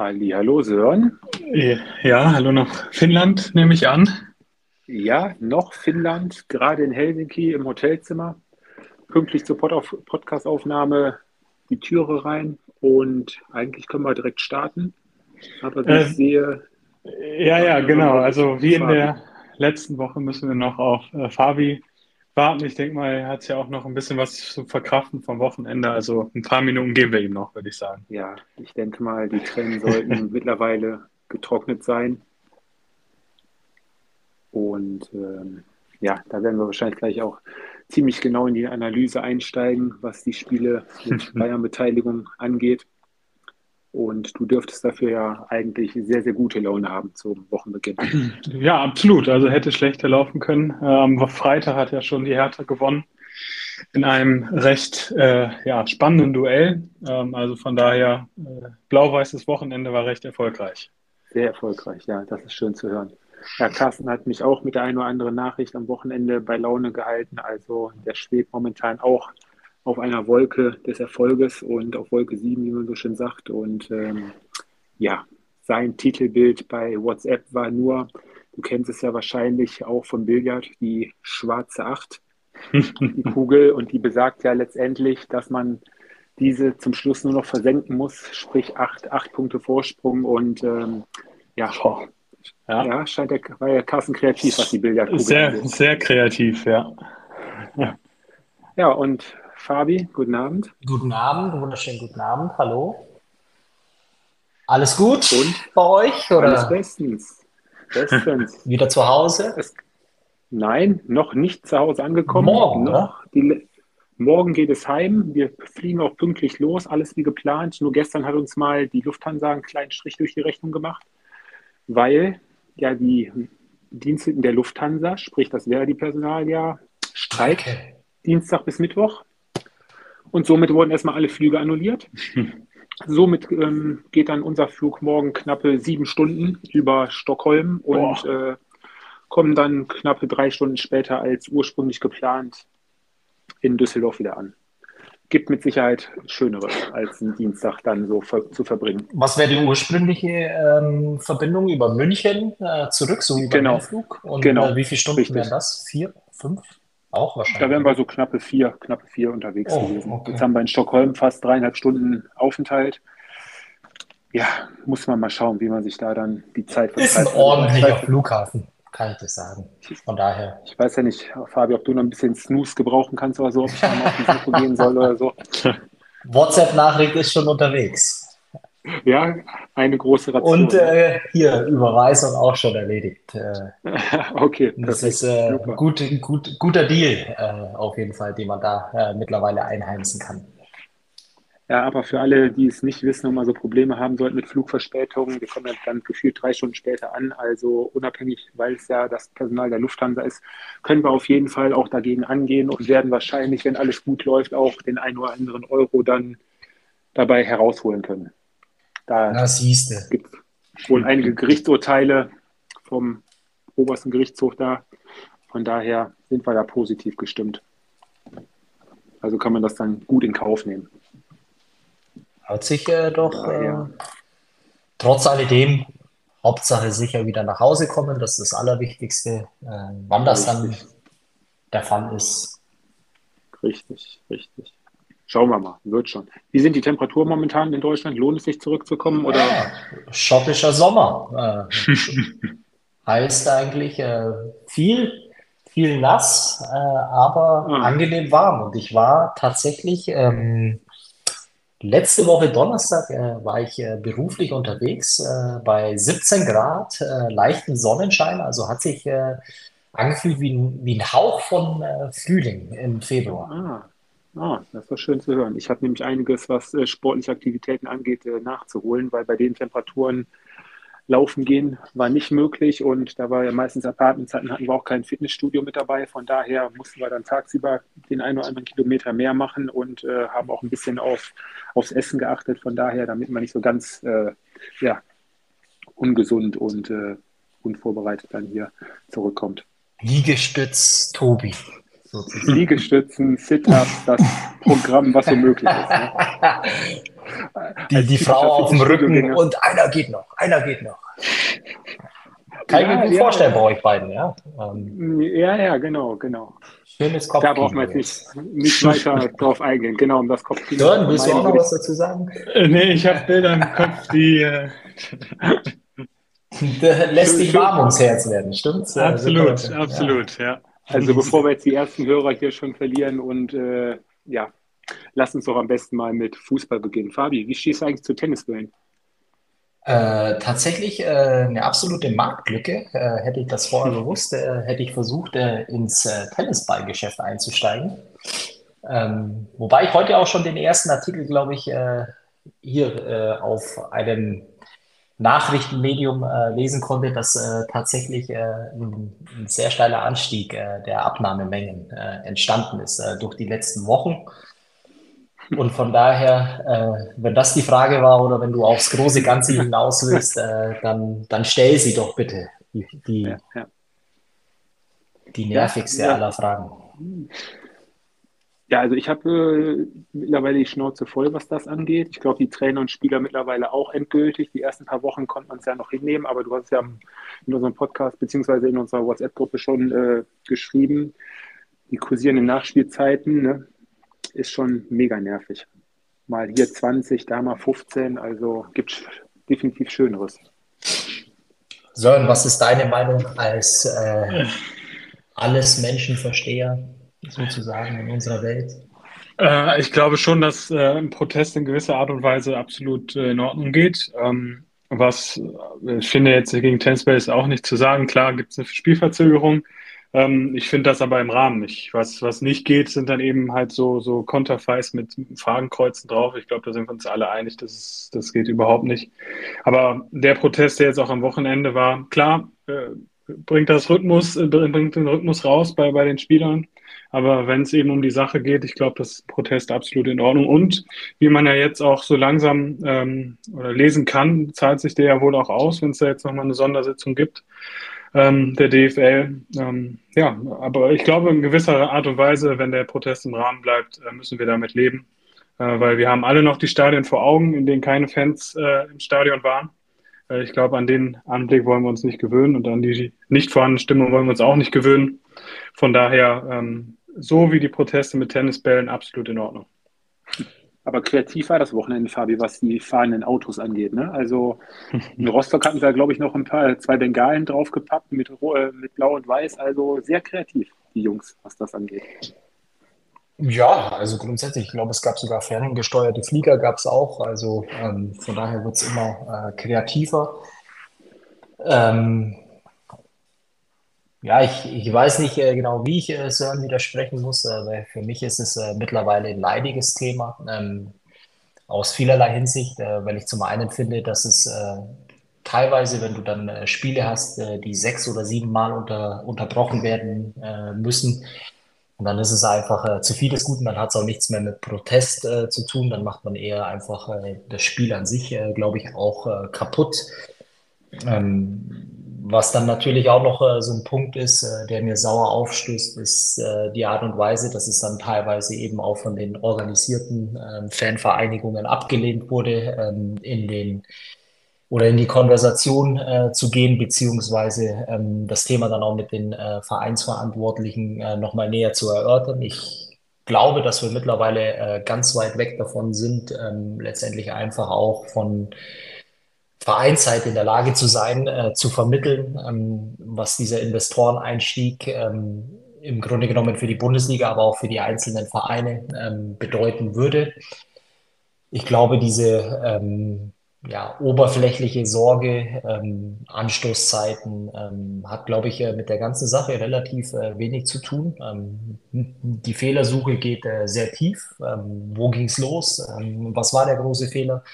Halli, hallo Sören. Ja, hallo nach Finnland, nehme ich an. Ja, noch Finnland, gerade in Helsinki im Hotelzimmer. Pünktlich zur Pod Podcastaufnahme die Türe rein und eigentlich können wir direkt starten. Aber wie äh, ich sehe. Ja, ja, genau. Also wie in der letzten Woche müssen wir noch auf äh, Fabi warten. Ich denke mal, er hat ja auch noch ein bisschen was zu verkraften vom Wochenende. Also ein paar Minuten geben wir ihm noch, würde ich sagen. Ja, ich denke mal, die Tränen sollten mittlerweile getrocknet sein. Und ähm, ja, da werden wir wahrscheinlich gleich auch ziemlich genau in die Analyse einsteigen, was die Spiele mit Bayern-Beteiligung angeht. Und du dürftest dafür ja eigentlich sehr, sehr gute Laune haben zum Wochenbeginn. Ja, absolut. Also hätte schlechter laufen können. Am Freitag hat ja schon die Hertha gewonnen in einem recht äh, ja, spannenden Duell. Ähm, also von daher, äh, blau-weißes Wochenende war recht erfolgreich. Sehr erfolgreich, ja, das ist schön zu hören. Ja, Carsten hat mich auch mit der einen oder anderen Nachricht am Wochenende bei Laune gehalten. Also der schwebt momentan auch auf einer Wolke des Erfolges und auf Wolke 7, wie man so schön sagt. Und ähm, ja, sein Titelbild bei WhatsApp war nur, du kennst es ja wahrscheinlich auch vom Billard, die schwarze Acht, die Kugel. Und die besagt ja letztendlich, dass man diese zum Schluss nur noch versenken muss, sprich acht, acht Punkte Vorsprung. Und ähm, ja, oh, ja, ja, scheint der, war ja Carsten kreativ, was die Billardkugel Sehr, angeht. sehr kreativ, ja. ja. Ja, und Fabi, guten Abend. Guten Abend, wunderschönen guten Abend, hallo. Alles gut Und? bei euch? Oder? Alles bestens. Bestens. Wieder zu Hause? Nein, noch nicht zu Hause angekommen. Morgen, noch die, Morgen geht es heim. Wir fliegen auch pünktlich los, alles wie geplant. Nur gestern hat uns mal die Lufthansa einen kleinen Strich durch die Rechnung gemacht, weil ja die Dienste der Lufthansa, sprich das wäre die Personaljahr, Streik okay. Dienstag bis Mittwoch. Und somit wurden erstmal alle Flüge annulliert. somit ähm, geht dann unser Flug morgen knappe sieben Stunden über Stockholm und äh, kommen dann knappe drei Stunden später als ursprünglich geplant in Düsseldorf wieder an. Gibt mit Sicherheit schönere, als einen Dienstag dann so ver zu verbringen. Was wäre die ursprüngliche ähm, Verbindung über München äh, zurück, so beim genau. Flug? Und genau. äh, wie viele Stunden Richtig. wären das? Vier, fünf? Auch wahrscheinlich. Da wären wir so knappe vier, knappe vier unterwegs oh, gewesen. Okay. Jetzt haben wir in Stockholm fast dreieinhalb Stunden Aufenthalt. Ja, muss man mal schauen, wie man sich da dann die Zeit Ist ein ordentlicher Flughafen, kann ich das sagen. Von daher. Ich weiß ja nicht, Fabi, ob du noch ein bisschen Snooze gebrauchen kannst oder so, ob ich da mal auf die Suche gehen soll oder so. WhatsApp-Nachricht ist schon unterwegs. Ja, eine große Ration. Und äh, hier, Überweisung auch schon erledigt. Äh, okay. Das ist äh, gut, gut, guter Deal, äh, auf jeden Fall, den man da äh, mittlerweile einheimsen kann. Ja, aber für alle, die es nicht wissen und mal so Probleme haben sollten mit Flugverspätungen, wir kommen ja dann gefühlt drei Stunden später an, also unabhängig, weil es ja das Personal der Lufthansa ist, können wir auf jeden Fall auch dagegen angehen und werden wahrscheinlich, wenn alles gut läuft, auch den einen oder anderen Euro dann dabei herausholen können. Da gibt es wohl einige Gerichtsurteile vom obersten Gerichtshof da. Von daher sind wir da positiv gestimmt. Also kann man das dann gut in Kauf nehmen. Hört sich äh, doch äh, trotz alledem Hauptsache sicher wieder nach Hause kommen, das ist das Allerwichtigste. Äh, wann das richtig. dann der Fall ist. Richtig, richtig. Schauen wir mal, wird schon. Wie sind die Temperaturen momentan in Deutschland? Lohnt es sich zurückzukommen? Oder? Ja, schottischer Sommer. Äh, heißt eigentlich äh, viel, viel nass, äh, aber ah. angenehm warm. Und ich war tatsächlich ähm, letzte Woche Donnerstag äh, war ich äh, beruflich unterwegs äh, bei 17 Grad, leichten Sonnenschein. Also hat sich angefühlt wie ein, wie ein Hauch von Frühling im Februar. Ah. Ah, das war schön zu hören. Ich habe nämlich einiges, was äh, sportliche Aktivitäten angeht, äh, nachzuholen, weil bei den Temperaturen laufen gehen war nicht möglich und da war ja meistens Apartments hatten, hatten wir auch kein Fitnessstudio mit dabei. Von daher mussten wir dann tagsüber den einen oder anderen Kilometer mehr machen und äh, haben auch ein bisschen auf, aufs Essen geachtet. Von daher, damit man nicht so ganz äh, ja, ungesund und äh, unvorbereitet dann hier zurückkommt. Liegestütz Tobi. Liegestützen, Sit-Ups, das Programm, was so möglich ist. Ne? die, die Frau auf dem Rücken und einer geht noch, einer geht noch. Kann ja, ich mir gut ja, vorstellen bei euch beiden, ja. Ähm, ja, ja, genau, genau. Schönes Kopfkino. Da braucht man jetzt nicht, nicht weiter drauf eingehen, genau, um das Kopfkino. Sören, willst du auch noch was dazu sagen? Äh, nee, ich habe Bilder im Kopf, die... Äh, lässt dich warm ums Herz werden, stimmt's? Absolut, ja. absolut, ja. Also bevor wir jetzt die ersten Hörer hier schon verlieren und äh, ja, lass uns doch am besten mal mit Fußball beginnen. Fabi, wie stehst du eigentlich zu Tennisbällen? Äh, tatsächlich äh, eine absolute Marktlücke. Äh, hätte ich das vorher gewusst, äh, hätte ich versucht, äh, ins äh, Tennisballgeschäft einzusteigen. Ähm, wobei ich heute auch schon den ersten Artikel, glaube ich, hier auf einem Nachrichtenmedium lesen konnte, dass tatsächlich ein, ein, sehr steiler Anstieg der Abnahmemengen entstanden ist durch die letzten Wochen. Und von daher, äh, wenn das die Frage war oder wenn du aufs große Ganze hinaus willst, äh, dann, dann stell sie doch bitte, die, die, ja, ja. die nervigste ja, aller Fragen. Ja, also ich habe äh, mittlerweile die Schnauze voll, was das angeht. Ich glaube, die Trainer und Spieler mittlerweile auch endgültig. Die ersten paar Wochen konnte man es ja noch hinnehmen, aber du hast es ja in unserem Podcast beziehungsweise in unserer WhatsApp-Gruppe schon äh, geschrieben. Die kursierenden Nachspielzeiten, ne? ist schon mega nervig. Mal hier 20, da mal 15, also gibt es definitiv Schöneres. Sören, was ist deine Meinung als äh, alles Menschenversteher sozusagen in unserer Welt? Äh, ich glaube schon, dass äh, ein Protest in gewisser Art und Weise absolut äh, in Ordnung geht. Ähm, was äh, ich finde jetzt gegen ist auch nicht zu sagen. Klar gibt es eine Spielverzögerung, ähm, ich finde das aber im Rahmen nicht. Was, was nicht geht, sind dann eben halt so, so Konterfeis mit Fragenkreuzen drauf. Ich glaube, da sind wir uns alle einig, das, ist, das geht überhaupt nicht. Aber der Protest, der jetzt auch am Wochenende war, klar, äh, bringt das Rhythmus, äh, bringt den Rhythmus raus bei, bei den Spielern. Aber wenn es eben um die Sache geht, ich glaube, das ist Protest absolut in Ordnung. Und wie man ja jetzt auch so langsam ähm, oder lesen kann, zahlt sich der ja wohl auch aus, wenn es da jetzt nochmal eine Sondersitzung gibt ähm, der DFL. Ähm, ja, aber ich glaube, in gewisser Art und Weise, wenn der Protest im Rahmen bleibt, äh, müssen wir damit leben, äh, weil wir haben alle noch die Stadien vor Augen, in denen keine Fans äh, im Stadion waren. Äh, ich glaube, an den Anblick wollen wir uns nicht gewöhnen und an die nicht vorhandene Stimmung wollen wir uns auch nicht gewöhnen. Von daher, ähm, so wie die Proteste mit Tennisbällen, absolut in Ordnung. Aber kreativ war das Wochenende, Fabi, was die fahrenden Autos angeht. Ne? Also in Rostock hatten wir, glaube ich, noch ein paar, zwei Bengalen draufgepackt mit, äh, mit Blau und Weiß. Also sehr kreativ, die Jungs, was das angeht. Ja, also grundsätzlich, ich glaube, es gab sogar ferngesteuerte Flieger, gab es auch. Also ähm, von daher wird es immer äh, kreativer. Ähm, ja, ich, ich weiß nicht äh, genau, wie ich äh, Sören widersprechen muss, äh, weil für mich ist es äh, mittlerweile ein leidiges Thema, ähm, aus vielerlei Hinsicht, äh, weil ich zum einen finde, dass es äh, teilweise, wenn du dann äh, Spiele hast, äh, die sechs oder sieben Mal unter, unterbrochen werden äh, müssen, und dann ist es einfach äh, zu viel des Guten, dann hat es auch nichts mehr mit Protest äh, zu tun, dann macht man eher einfach äh, das Spiel an sich, äh, glaube ich, auch äh, kaputt. Ähm, was dann natürlich auch noch äh, so ein Punkt ist, der mir sauer aufstößt, ist die Art und Weise, dass es dann teilweise eben auch von den organisierten ähm, Fanvereinigungen abgelehnt wurde, ähm, in den oder in die Konversation äh, zu gehen, beziehungsweise ähm, das Thema dann auch mit den äh, Vereinsverantwortlichen äh, nochmal näher zu erörtern. Ich glaube, dass wir mittlerweile äh, ganz weit weg davon sind, ähm, letztendlich einfach auch von Vereinsseite in der Lage zu sein, äh, zu vermitteln, ähm, was dieser Investoreneinstieg ähm, im Grunde genommen für die Bundesliga, aber auch für die einzelnen Vereine ähm, bedeuten würde. Ich glaube, diese ähm, ja, oberflächliche Sorge, ähm, Anstoßzeiten, ähm, hat, glaube ich, äh, mit der ganzen Sache relativ äh, wenig zu tun. Ähm, die Fehlersuche geht äh, sehr tief. Ähm, wo ging's los? Ähm, was war der große Fehler?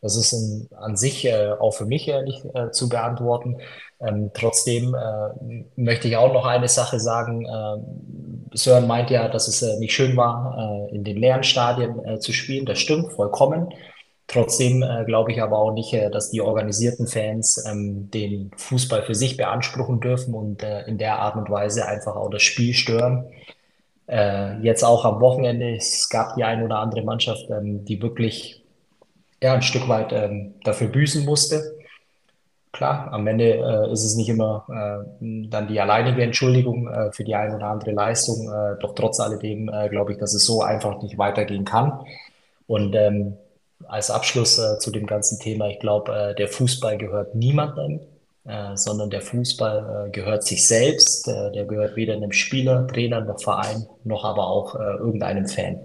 Das ist in, an sich äh, auch für mich nicht äh, zu beantworten. Ähm, trotzdem äh, möchte ich auch noch eine Sache sagen. Sören meint ja, dass es nicht schön war, in den leeren Stadien zu spielen. Das stimmt vollkommen. Trotzdem äh, glaube ich aber auch nicht, äh, dass die organisierten Fans ähm, den Fußball für sich beanspruchen dürfen und äh, in der Art und Weise einfach auch das Spiel stören. Äh, jetzt auch am Wochenende, es gab die ein oder andere Mannschaft, ähm, die wirklich ja, ein Stück weit ähm, dafür büßen musste. Klar, am Ende äh, ist es nicht immer äh, dann die alleinige Entschuldigung für die eine oder andere Leistung. Doch trotz alledem glaube ich, dass es so einfach nicht weitergehen kann. Und ähm, als Abschluss äh, zu dem ganzen Thema, ich glaube, der Fußball gehört niemandem, sondern der Fußball gehört sich selbst. der gehört weder einem Spieler, Trainer noch Verein, noch aber auch irgendeinem Fan.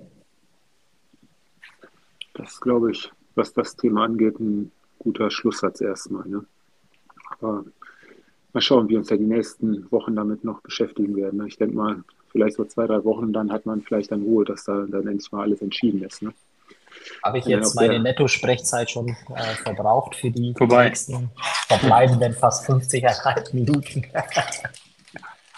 Das glaube ich, was das Thema angeht, ein guter Schlusssatz erstmal. Ne? Aber mal schauen, wie uns ja die nächsten Wochen damit noch beschäftigen werden. Ne? Ich denke mal, vielleicht so zwei, drei Wochen, dann hat man vielleicht dann Ruhe, dass da dann endlich mal alles entschieden ist. Ne? Habe ich jetzt meine Netto-Sprechzeit schon äh, verbraucht für die Vorbei. nächsten verbleibenden fast 50,5 Minuten?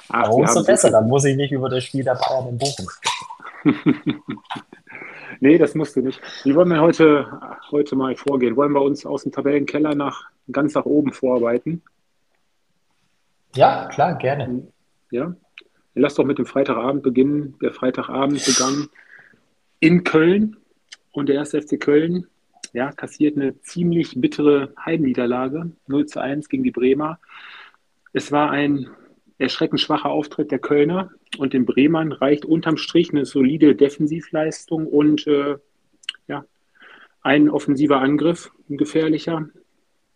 Ach, umso besser, dann muss ich nicht über das Spiel der Bayern in Bochum sprechen. nee, das musst du nicht. Wie wollen wir heute, heute mal vorgehen? Wollen wir uns aus dem Tabellenkeller nach ganz nach oben vorarbeiten? Ja, klar, gerne. Ja. Lass doch mit dem Freitagabend beginnen. Der Freitagabend begann in Köln und der erste FC Köln ja, kassiert eine ziemlich bittere Heimniederlage, 0 zu 1 gegen die Bremer. Es war ein erschreckend schwacher Auftritt der Kölner und den Bremern reicht unterm Strich eine solide Defensivleistung und äh, ja, ein offensiver Angriff, ein gefährlicher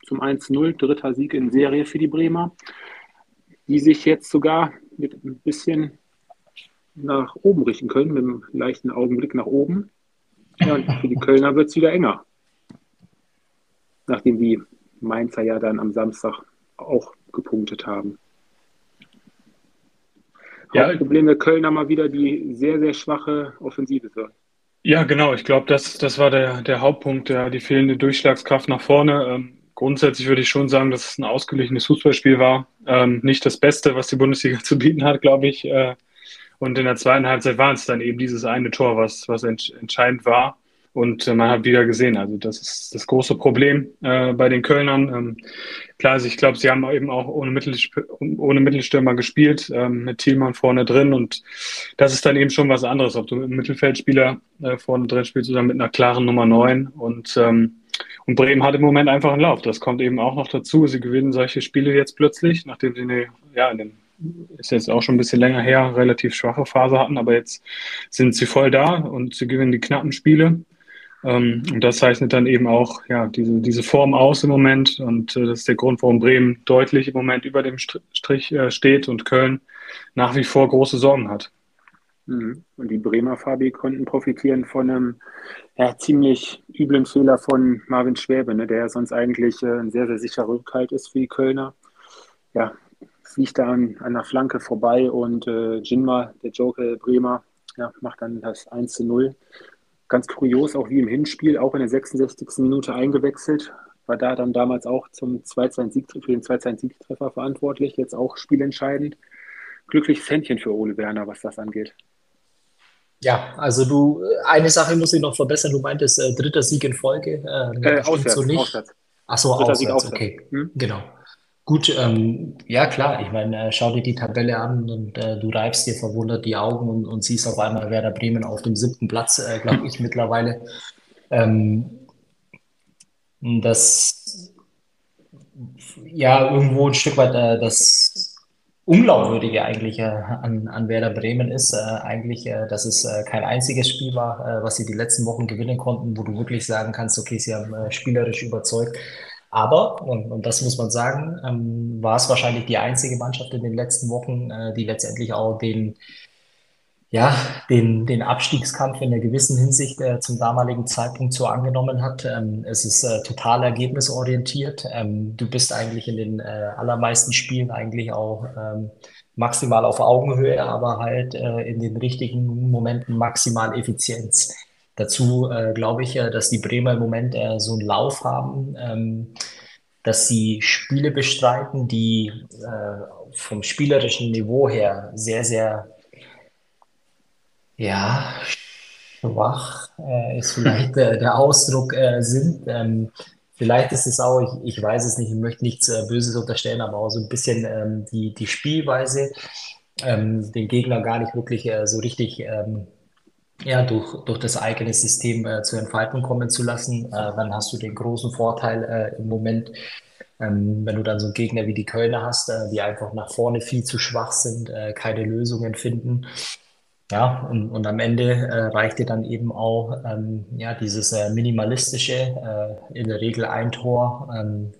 zum 1-0, dritter Sieg in Serie für die Bremer, die sich jetzt sogar mit ein bisschen nach oben richten können, mit einem leichten Augenblick nach oben. Ja, und für die Kölner wird es wieder enger. Nachdem die Mainzer ja dann am Samstag auch gepunktet haben. Ja, Hauptproblem der Kölner mal wieder die sehr, sehr schwache Offensive. Ja, genau. Ich glaube, das, das war der, der Hauptpunkt, der, die fehlende Durchschlagskraft nach vorne. Ähm, grundsätzlich würde ich schon sagen, dass es ein ausgeglichenes Fußballspiel war. Ähm, nicht das Beste, was die Bundesliga zu bieten hat, glaube ich. Äh, und in der zweiten Halbzeit war es dann eben dieses eine Tor, was, was ent entscheidend war. Und äh, man hat wieder gesehen, also das ist das große Problem äh, bei den Kölnern. Ähm, klar, also ich glaube, sie haben eben auch ohne, Mittelsp ohne Mittelstürmer gespielt, ähm, mit Thielmann vorne drin. Und das ist dann eben schon was anderes, ob du mit einem Mittelfeldspieler äh, vorne drin spielst oder mit einer klaren Nummer 9. Und ähm, und Bremen hat im Moment einfach einen Lauf. Das kommt eben auch noch dazu. Sie gewinnen solche Spiele jetzt plötzlich, nachdem sie eine, ja, in den, ist jetzt auch schon ein bisschen länger her, relativ schwache Phase hatten, aber jetzt sind sie voll da und sie gewinnen die knappen Spiele. Ähm, und das zeichnet dann eben auch ja, diese, diese Form aus im Moment. Und äh, das ist der Grund, warum Bremen deutlich im Moment über dem Strich äh, steht und Köln nach wie vor große Sorgen hat. Mhm. Und die Bremer Fabi konnten profitieren von einem ja, ziemlich üblen Fehler von Marvin Schwäbe, ne, der sonst eigentlich äh, ein sehr, sehr sicherer Rückhalt ist für die Kölner. Ja, fliegt da an, an der Flanke vorbei und äh, Jinma, der Joker Bremer, ja, macht dann das 1 zu 0. Ganz kurios, auch wie im Hinspiel, auch in der 66. Minute eingewechselt, war da dann damals auch zum 2 Sieg, für den 2 Siegtreffer verantwortlich, jetzt auch spielentscheidend. Glückliches Händchen für Ole Werner, was das angeht. Ja, also du, eine Sache muss ich noch verbessern. Du meintest äh, dritter Sieg in Folge. Ähm, äh, auswärts, so nicht. auswärts. Ach so, auswärts, Sieg auswärts, okay. Hm? Genau. Gut, ähm, ja klar, ich meine, äh, schau dir die Tabelle an und äh, du reibst dir verwundert die Augen und, und siehst auf einmal Werder Bremen auf dem siebten Platz, äh, glaube ich, mittlerweile. Ähm, das ja irgendwo ein Stück weit äh, das Unglaubwürdige eigentlich äh, an, an Werder Bremen ist, äh, eigentlich, dass es kein einziges Spiel war, was sie die letzten Wochen gewinnen konnten, wo du wirklich sagen kannst, okay, sie haben spielerisch überzeugt. Aber, und, und das muss man sagen, ähm, war es wahrscheinlich die einzige Mannschaft in den letzten Wochen, die letztendlich auch den ja, den, den Abstiegskampf in einer gewissen Hinsicht äh, zum damaligen Zeitpunkt so angenommen hat. Ähm, es ist äh, total ergebnisorientiert. Ähm, du bist eigentlich in den äh, allermeisten Spielen eigentlich auch ähm, maximal auf Augenhöhe, aber halt äh, in den richtigen Momenten maximal Effizienz. Dazu äh, glaube ich, äh, dass die Bremer im Moment äh, so einen Lauf haben, ähm, dass sie Spiele bestreiten, die äh, vom spielerischen Niveau her sehr, sehr ja, schwach äh, ist vielleicht äh, der Ausdruck sind. Ähm, vielleicht ist es auch, ich, ich weiß es nicht, ich möchte nichts Böses unterstellen, aber auch so ein bisschen ähm, die, die Spielweise, ähm, den Gegner gar nicht wirklich so richtig ähm, ja, durch, durch das eigene System äh, zur Entfaltung kommen zu lassen. Äh, dann hast du den großen Vorteil äh, im Moment, ähm, wenn du dann so einen Gegner wie die Kölner hast, äh, die einfach nach vorne viel zu schwach sind, äh, keine Lösungen finden. Ja, und, und am Ende äh, reicht dir dann eben auch ähm, ja, dieses minimalistische, in der Regel ein Tor, ähm,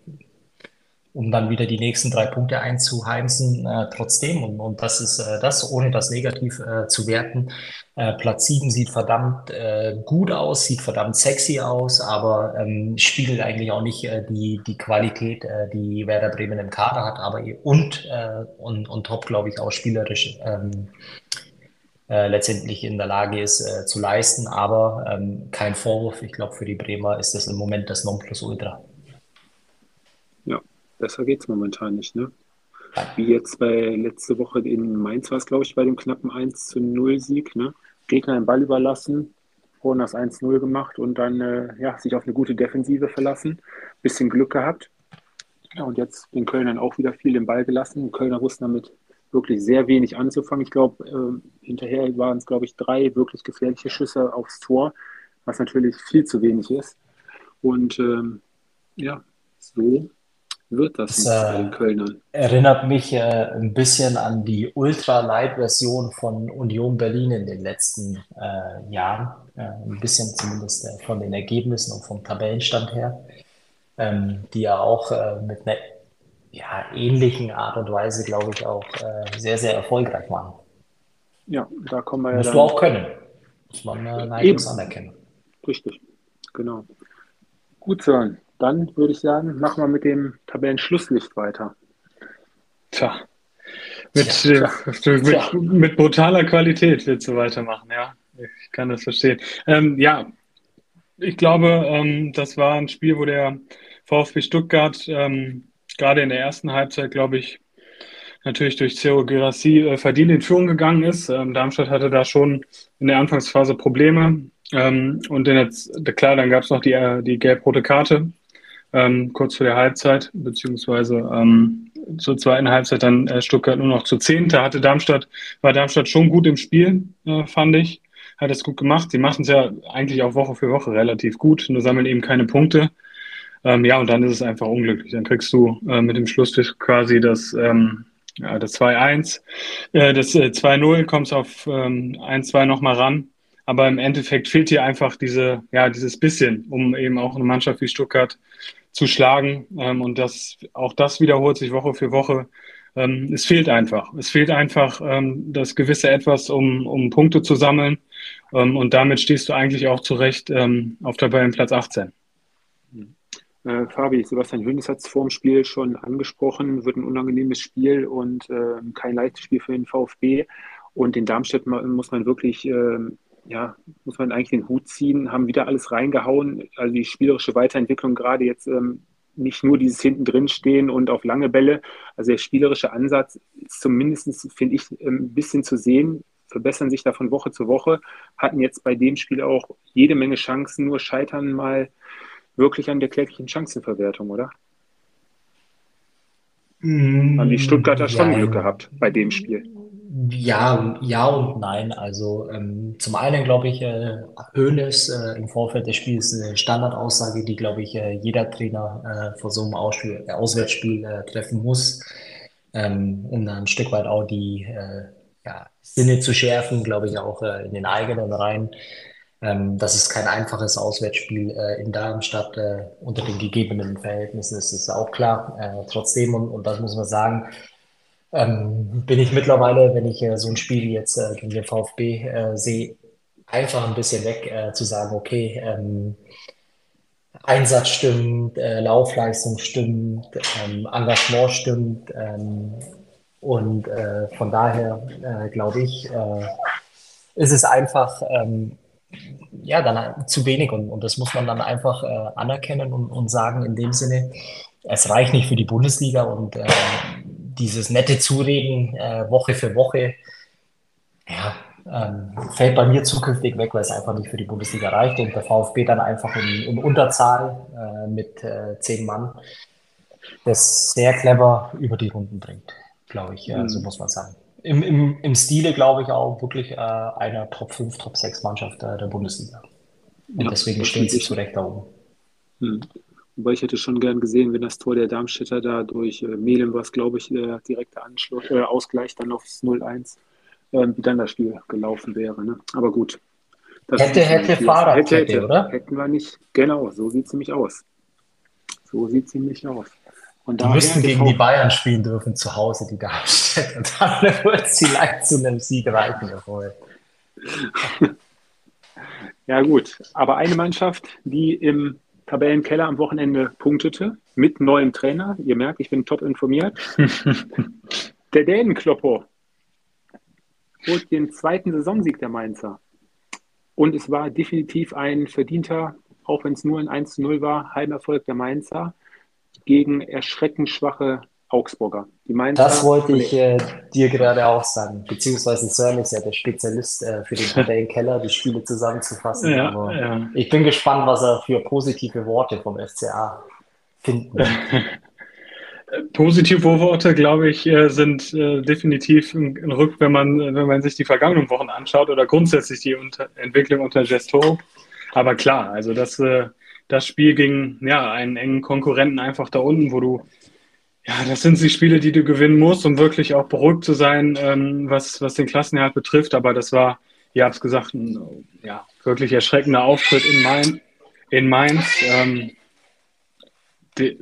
um dann wieder die nächsten drei Punkte einzuheimsen, äh, trotzdem. Und, und das ist äh, das, ohne das negativ äh, zu werten. Äh, Platz 7 sieht verdammt äh, gut aus, sieht verdammt sexy aus, aber ähm, spiegelt eigentlich auch nicht äh, die, die Qualität, äh, die Werder Bremen im Kader hat, aber und, äh, und, und top, glaube ich, auch spielerisch ähm, äh, letztendlich in der Lage ist äh, zu leisten. Aber ähm, kein Vorwurf. Ich glaube, für die Bremer ist das im Moment das Nonplusultra. Besser geht es momentan nicht, ne? Wie jetzt bei letzte Woche in Mainz war es, glaube ich, bei dem knappen 1 zu 0 Sieg, ne? Gegner den Ball überlassen, vorhin das 1-0 gemacht und dann äh, ja, sich auf eine gute Defensive verlassen. Bisschen Glück gehabt. Ja, und jetzt den Kölnern auch wieder viel den Ball gelassen. Die Kölner wussten damit wirklich sehr wenig anzufangen. Ich glaube, äh, hinterher waren es, glaube ich, drei wirklich gefährliche Schüsse aufs Tor, was natürlich viel zu wenig ist. Und ähm, ja, so wird das, das bei den Kölnern. Erinnert mich äh, ein bisschen an die Ultra-Light-Version von Union Berlin in den letzten äh, Jahren. Äh, ein bisschen zumindest äh, von den Ergebnissen und vom Tabellenstand her, ähm, die ja auch äh, mit einer ja, ähnlichen Art und Weise, glaube ich, auch äh, sehr, sehr erfolgreich waren. Ja, da kommen wir ja. Musst du auch können. Muss man äh, neidlos anerkennen. Richtig, genau. Gut, Sören. Dann würde ich sagen, machen wir mit dem Tabellenschlusslicht weiter. Tja. Mit, tja, tja. Mit, tja. mit, brutaler Qualität willst du weitermachen, ja. Ich kann das verstehen. Ähm, ja, ich glaube, ähm, das war ein Spiel, wo der VfB Stuttgart ähm, gerade in der ersten Halbzeit, glaube ich, natürlich durch Theo Girassi äh, verdient in Führung gegangen ist. Ähm, Darmstadt hatte da schon in der Anfangsphase Probleme. Ähm, und in der, klar, dann gab es noch die, äh, die gelb-rote Karte ähm, kurz vor der Halbzeit, beziehungsweise ähm, zur zweiten Halbzeit dann äh, Stuttgart nur noch zu zehn. Da hatte Darmstadt, war Darmstadt schon gut im Spiel, äh, fand ich. Hat es gut gemacht. Sie machen es ja eigentlich auch Woche für Woche relativ gut, nur sammeln eben keine Punkte. Ähm, ja, und dann ist es einfach unglücklich. Dann kriegst du äh, mit dem Schlusstisch quasi das, ähm, ja, das 2-1, äh, das äh, 2-0, kommst auf ähm, 1-2 nochmal ran. Aber im Endeffekt fehlt dir einfach diese, ja, dieses bisschen, um eben auch eine Mannschaft wie Stuttgart zu schlagen. Ähm, und das, auch das wiederholt sich Woche für Woche. Ähm, es fehlt einfach. Es fehlt einfach ähm, das gewisse Etwas, um, um Punkte zu sammeln. Ähm, und damit stehst du eigentlich auch zurecht ähm, auf Tabellenplatz 18. Äh, Fabi, Sebastian Hönes hat es vor dem Spiel schon angesprochen, wird ein unangenehmes Spiel und äh, kein leichtes Spiel für den VfB. Und den Darmstadt muss man wirklich, äh, ja, muss man eigentlich den Hut ziehen, haben wieder alles reingehauen. Also die spielerische Weiterentwicklung gerade jetzt ähm, nicht nur dieses hinten drin stehen und auf lange Bälle. Also der spielerische Ansatz ist zumindest, finde ich, ein bisschen zu sehen, verbessern sich da von Woche zu Woche, hatten jetzt bei dem Spiel auch jede Menge Chancen, nur scheitern mal wirklich an der kläglichen Chancenverwertung, oder? Mmh, Haben die Stuttgarter schon Glück gehabt bei dem Spiel? Ja, ja und nein. Also ähm, zum einen glaube ich, äh, Hoeneß äh, im Vorfeld des Spiels eine Standardaussage, die glaube ich äh, jeder Trainer äh, vor so einem Ausspiel, äh, Auswärtsspiel äh, treffen muss, ähm, um dann ein Stück weit auch die äh, ja, Sinne zu schärfen, glaube ich auch äh, in den eigenen Reihen. Ähm, das ist kein einfaches Auswärtsspiel äh, in Darmstadt äh, unter den gegebenen Verhältnissen, das ist auch klar. Äh, trotzdem, und, und das muss man sagen, ähm, bin ich mittlerweile, wenn ich äh, so ein Spiel jetzt äh, gegen den VfB äh, sehe, einfach ein bisschen weg äh, zu sagen, okay, ähm, Einsatz stimmt, äh, Laufleistung stimmt, ähm, Engagement stimmt. Ähm, und äh, von daher glaube ich, ist es einfach ähm, ja, dann zu wenig und, und das muss man dann einfach anerkennen und, und sagen in dem Sinne, es reicht nicht für die Bundesliga und äh, dieses nette Zureden äh, Woche für Woche, ja, ähm, fällt bei mir zukünftig weg, weil es einfach nicht für die Bundesliga reicht und der VfB dann einfach in, in Unterzahl äh, mit äh, zehn Mann das sehr clever über die Runden bringt, glaube ich, mhm. so muss man sagen. im, im, im Stile, glaube ich, auch wirklich äh, einer Top 5, Top 6 Mannschaft äh, der Bundesliga. Und ja, deswegen stehen sie zu Recht da oben. Hm. Wobei ich hätte schon gern gesehen, wenn das Tor der Darmstädter da durch äh, Melem, was glaube ich der direkte Anschluss, äh, Ausgleich dann aufs 0-1, äh, wie dann das Spiel gelaufen wäre. Ne? Aber gut. hätte, hätte, Fahrradkette, hätte, hätte, oder? Hätten wir nicht. Genau, so sieht es nämlich aus. So sieht es nämlich aus. Und die müssten gegen die Bayern spielen dürfen zu Hause, die Darmstadt. Und dann wird es vielleicht zu einem Sieg reichen. ja, gut. Aber eine Mannschaft, die im Tabellenkeller am Wochenende punktete, mit neuem Trainer. Ihr merkt, ich bin top informiert. der Dänenkloppo holt den zweiten Saisonsieg der Mainzer. Und es war definitiv ein verdienter, auch wenn es nur ein 1 zu 0 war, Heimerfolg der Mainzer gegen erschreckend schwache Augsburger. Die Mainzer das wollte ich äh, dir gerade auch sagen, beziehungsweise Sören ist ja der Spezialist äh, für den Tabellenkeller, die Spiele zusammenzufassen. Ja, Aber ja. ich bin gespannt, was er für positive Worte vom FCA finden Positive Worte, glaube ich, äh, sind äh, definitiv ein Rück, wenn man, wenn man sich die vergangenen Wochen anschaut oder grundsätzlich die Entwicklung unter Gesto. Aber klar, also das äh, das Spiel gegen ja, einen engen Konkurrenten einfach da unten, wo du, ja, das sind die Spiele, die du gewinnen musst, um wirklich auch beruhigt zu sein, ähm, was, was den Klassenerhalt betrifft. Aber das war, ihr habt es gesagt, ein ja, wirklich erschreckender Auftritt in, Main, in Mainz. Ähm, die,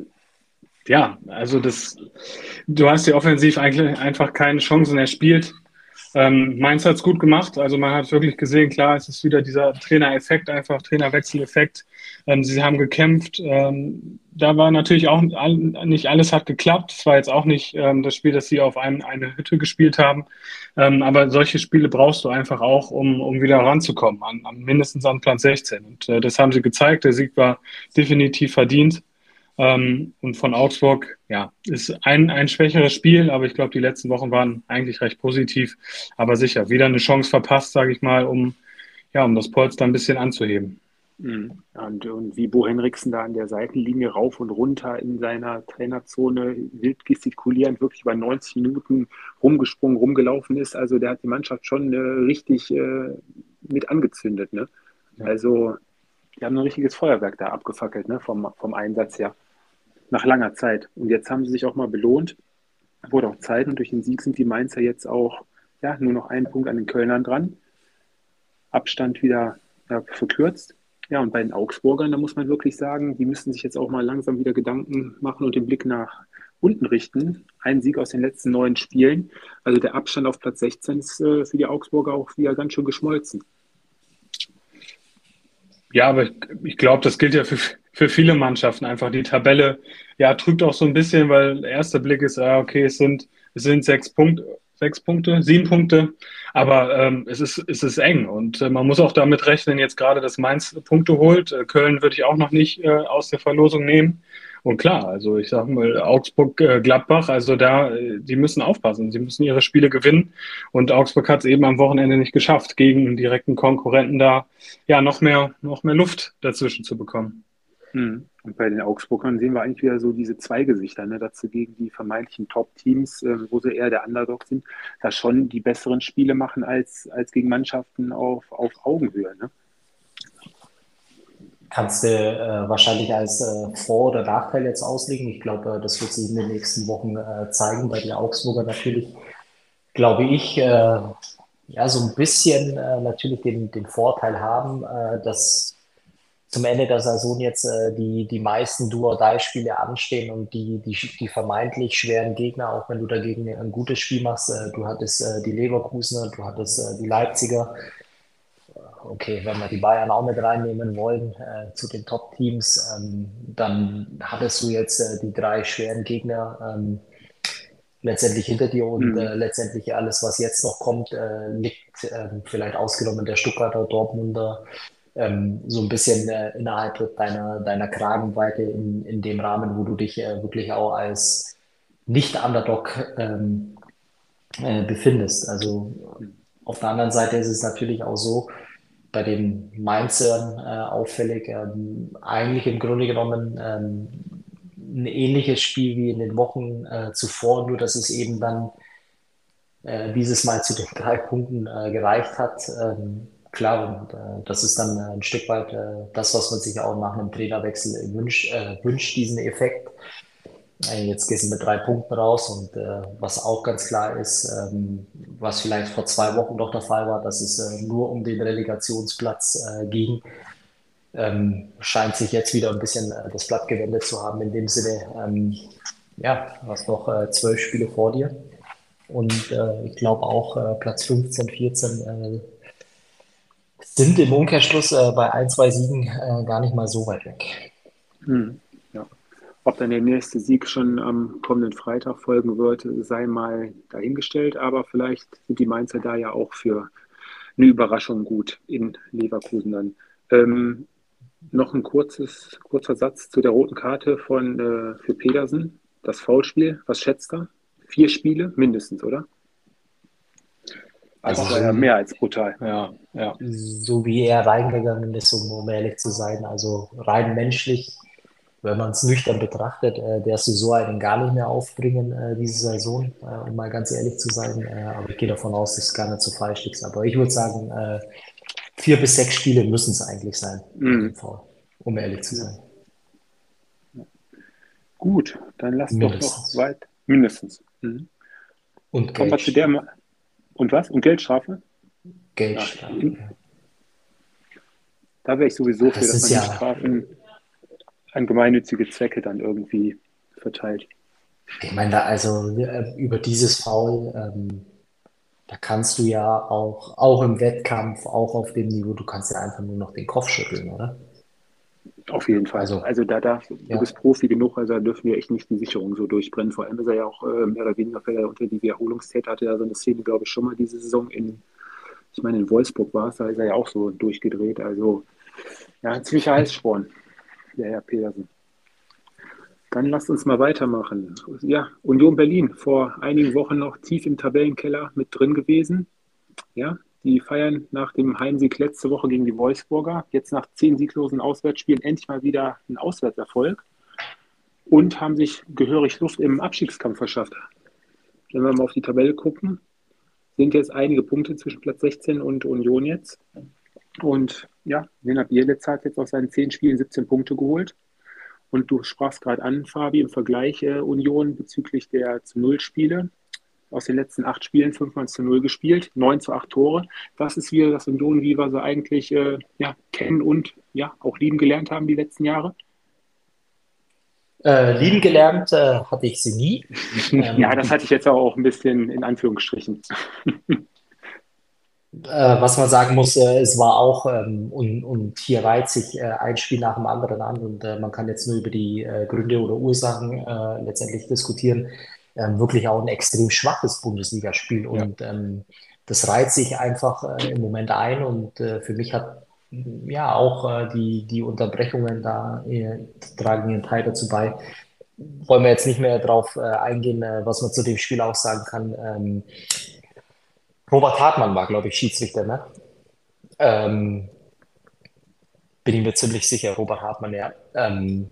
ja, also das, du hast ja offensiv eigentlich einfach keine Chancen erspielt. Ähm, Mainz hat es gut gemacht. Also man hat wirklich gesehen, klar, es ist wieder dieser Trainereffekt, einfach Trainerwechseleffekt. Ähm, sie haben gekämpft. Ähm, da war natürlich auch nicht alles hat geklappt. Es war jetzt auch nicht ähm, das Spiel, das sie auf ein, eine Hütte gespielt haben. Ähm, aber solche Spiele brauchst du einfach auch, um, um wieder ranzukommen, an, an mindestens an Platz 16. Und äh, das haben sie gezeigt. Der Sieg war definitiv verdient. Ähm, und von Augsburg, ja, ist ein, ein schwächeres Spiel, aber ich glaube, die letzten Wochen waren eigentlich recht positiv. Aber sicher, wieder eine Chance verpasst, sage ich mal, um, ja, um das Polster ein bisschen anzuheben. Mhm. Und, und, wie Bo Henriksen da an der Seitenlinie rauf und runter in seiner Trainerzone wild gestikulierend wirklich über 90 Minuten rumgesprungen, rumgelaufen ist. Also der hat die Mannschaft schon äh, richtig äh, mit angezündet. Ne? Ja. Also die haben ein richtiges Feuerwerk da abgefackelt ne? vom, vom Einsatz her nach langer Zeit. Und jetzt haben sie sich auch mal belohnt. Wurde auch Zeit und durch den Sieg sind die Mainzer jetzt auch ja, nur noch einen Punkt an den Kölnern dran. Abstand wieder ja, verkürzt. Ja, und bei den Augsburgern, da muss man wirklich sagen, die müssen sich jetzt auch mal langsam wieder Gedanken machen und den Blick nach unten richten. Ein Sieg aus den letzten neun Spielen. Also der Abstand auf Platz 16 ist äh, für die Augsburger auch wieder ganz schön geschmolzen. Ja, aber ich, ich glaube, das gilt ja für, für viele Mannschaften einfach. Die Tabelle, ja, trügt auch so ein bisschen, weil der erste Blick ist, ah, okay, es sind, es sind sechs Punkte, sechs Punkte, sieben Punkte, aber ähm, es, ist, es ist eng und äh, man muss auch damit rechnen, jetzt gerade, dass Mainz Punkte holt. Äh, Köln würde ich auch noch nicht äh, aus der Verlosung nehmen. Und klar, also ich sage mal, Augsburg, äh, Gladbach, also da, äh, die müssen aufpassen, sie müssen ihre Spiele gewinnen. Und Augsburg hat es eben am Wochenende nicht geschafft, gegen einen direkten Konkurrenten da ja noch mehr, noch mehr Luft dazwischen zu bekommen. Hm. Und bei den Augsburgern sehen wir eigentlich wieder so diese zwei Gesichter, ne, dazu gegen die vermeintlichen Top-Teams, äh, wo sie eher der Underdog sind, da schon die besseren Spiele machen als, als gegen Mannschaften auf, auf Augenhöhe. Ne? Kannst du äh, wahrscheinlich als äh, Vor- oder Nachteil jetzt auslegen. Ich glaube, äh, das wird sich in den nächsten Wochen äh, zeigen. Bei den Augsburger natürlich, glaube ich, äh, ja, so ein bisschen natürlich den, den Vorteil haben, dass zum Ende der Saison jetzt äh, die, die meisten Do-or-Die-Spiele anstehen und die, die, die vermeintlich schweren Gegner, auch wenn du dagegen ein gutes Spiel machst, äh, du hattest äh, die Leverkusener, du hattest äh, die Leipziger, okay, wenn wir die Bayern auch mit reinnehmen wollen äh, zu den Top-Teams, ähm, dann hattest du jetzt äh, die drei schweren Gegner ähm, letztendlich hinter dir und mhm. äh, letztendlich alles, was jetzt noch kommt, äh, liegt äh, vielleicht ausgenommen der Stuttgarter, Dortmunder, ähm, so ein bisschen äh, innerhalb deiner, deiner Kragenweite in, in dem Rahmen, wo du dich äh, wirklich auch als Nicht-Underdog ähm, äh, befindest. Also auf der anderen Seite ist es natürlich auch so, bei den Mainzern äh, auffällig, ähm, eigentlich im Grunde genommen ähm, ein ähnliches Spiel wie in den Wochen äh, zuvor, nur dass es eben dann äh, dieses Mal zu den drei Punkten gereicht hat. Ähm, klar, und äh, das ist dann ein Stück weit äh, das, was man sich auch nach einem Trainerwechsel wünscht, äh, wünscht diesen Effekt. Äh, jetzt gehst du mit drei Punkten raus und äh, was auch ganz klar ist, ähm, was vielleicht vor zwei Wochen noch der Fall war, dass es äh, nur um den Relegationsplatz äh, ging, ähm, scheint sich jetzt wieder ein bisschen äh, das Blatt gewendet zu haben. In dem Sinne, ähm, ja, du hast noch äh, zwölf Spiele vor dir und ich glaube auch Platz 15, 14 sind im Umkehrschluss bei ein, zwei Siegen gar nicht mal so weit weg. Hm. Ob dann der nächste Sieg schon am kommenden Freitag folgen wird, sei mal dahingestellt. Aber vielleicht sind die Mainzer da ja auch für eine Überraschung gut in Leverkusen dann. Ähm, noch ein kurzes, kurzer Satz zu der roten Karte von, äh, für Pedersen. Das Foulspiel, was schätzt er? Vier Spiele mindestens, oder? Also das war ja mehr als brutal. Ja, ja. So wie er reingegangen ist, um ehrlich zu sein, also rein menschlich wenn man es nüchtern betrachtet, äh, der du so einen gar nicht mehr aufbringen äh, diese Saison, äh, um mal ganz ehrlich zu sein. Äh, aber ich gehe davon aus, dass es gar nicht so falsch ist. Aber ich würde sagen, äh, vier bis sechs Spiele müssen es eigentlich sein, mhm. um ehrlich zu sein. Gut, dann lass Mindestens. doch noch weit. Mindestens. Mhm. Und Kommen wir zu der. Und was? Und Geldstrafe? Geldstrafe. Ja. Da wäre ich sowieso für, das dass man ja, die Strafen an gemeinnützige Zwecke dann irgendwie verteilt. Ich meine, da also äh, über dieses Foul, ähm, da kannst du ja auch, auch im Wettkampf, auch auf dem Niveau, du kannst ja einfach nur noch den Kopf schütteln, oder? Auf jeden Fall. Also, also da darf, ja. du bist Profi genug, also da dürfen wir echt nicht die Sicherung so durchbrennen. Vor allem ist er ja auch äh, mehr oder weniger unter die Wiederholungstäter, hatte ja so eine Szene, glaube ich, schon mal diese Saison in, ich meine, in Wolfsburg war es, da ist er ja auch so durchgedreht. Also ja, ein ziemlicher Heißsporn der Herr Petersen. Dann lasst uns mal weitermachen. Ja, Union Berlin, vor einigen Wochen noch tief im Tabellenkeller mit drin gewesen. Ja, die feiern nach dem Heimsieg letzte Woche gegen die Wolfsburger, jetzt nach zehn sieglosen Auswärtsspielen endlich mal wieder einen Auswärtserfolg und haben sich gehörig Luft im Abstiegskampf verschafft. Wenn wir mal auf die Tabelle gucken, sind jetzt einige Punkte zwischen Platz 16 und Union jetzt. Und ja, Lena Bielitz hat jetzt aus seinen zehn Spielen 17 Punkte geholt. Und du sprachst gerade an, Fabi, im Vergleich äh, Union bezüglich der zu Null Spiele. Aus den letzten acht Spielen fünfmal zu Null gespielt, neun zu acht Tore. Das ist wieder das Union, wie wir sie eigentlich äh, ja, kennen und ja auch lieben gelernt haben die letzten Jahre. Äh, lieben gelernt äh, hatte ich sie nie. ja, das hatte ich jetzt auch ein bisschen in Anführungsstrichen. Äh, was man sagen muss, äh, es war auch, ähm, und, und hier reiht sich äh, ein Spiel nach dem anderen an und man kann jetzt nur über die Gründe oder Ursachen letztendlich diskutieren, ähm, wirklich auch ein extrem schwaches Bundesligaspiel ja. und ähm, das reiht sich einfach im Moment ein und für mich hat ja auch die, die Unterbrechungen da tragen ihren Teil dazu bei. Wollen wir jetzt nicht mehr darauf eingehen, was man zu dem Spiel auch sagen kann. Ähm, Robert Hartmann war, glaube ich, Schiedsrichter, ne? Ähm, bin ich mir ziemlich sicher, Robert Hartmann, ja. Ähm,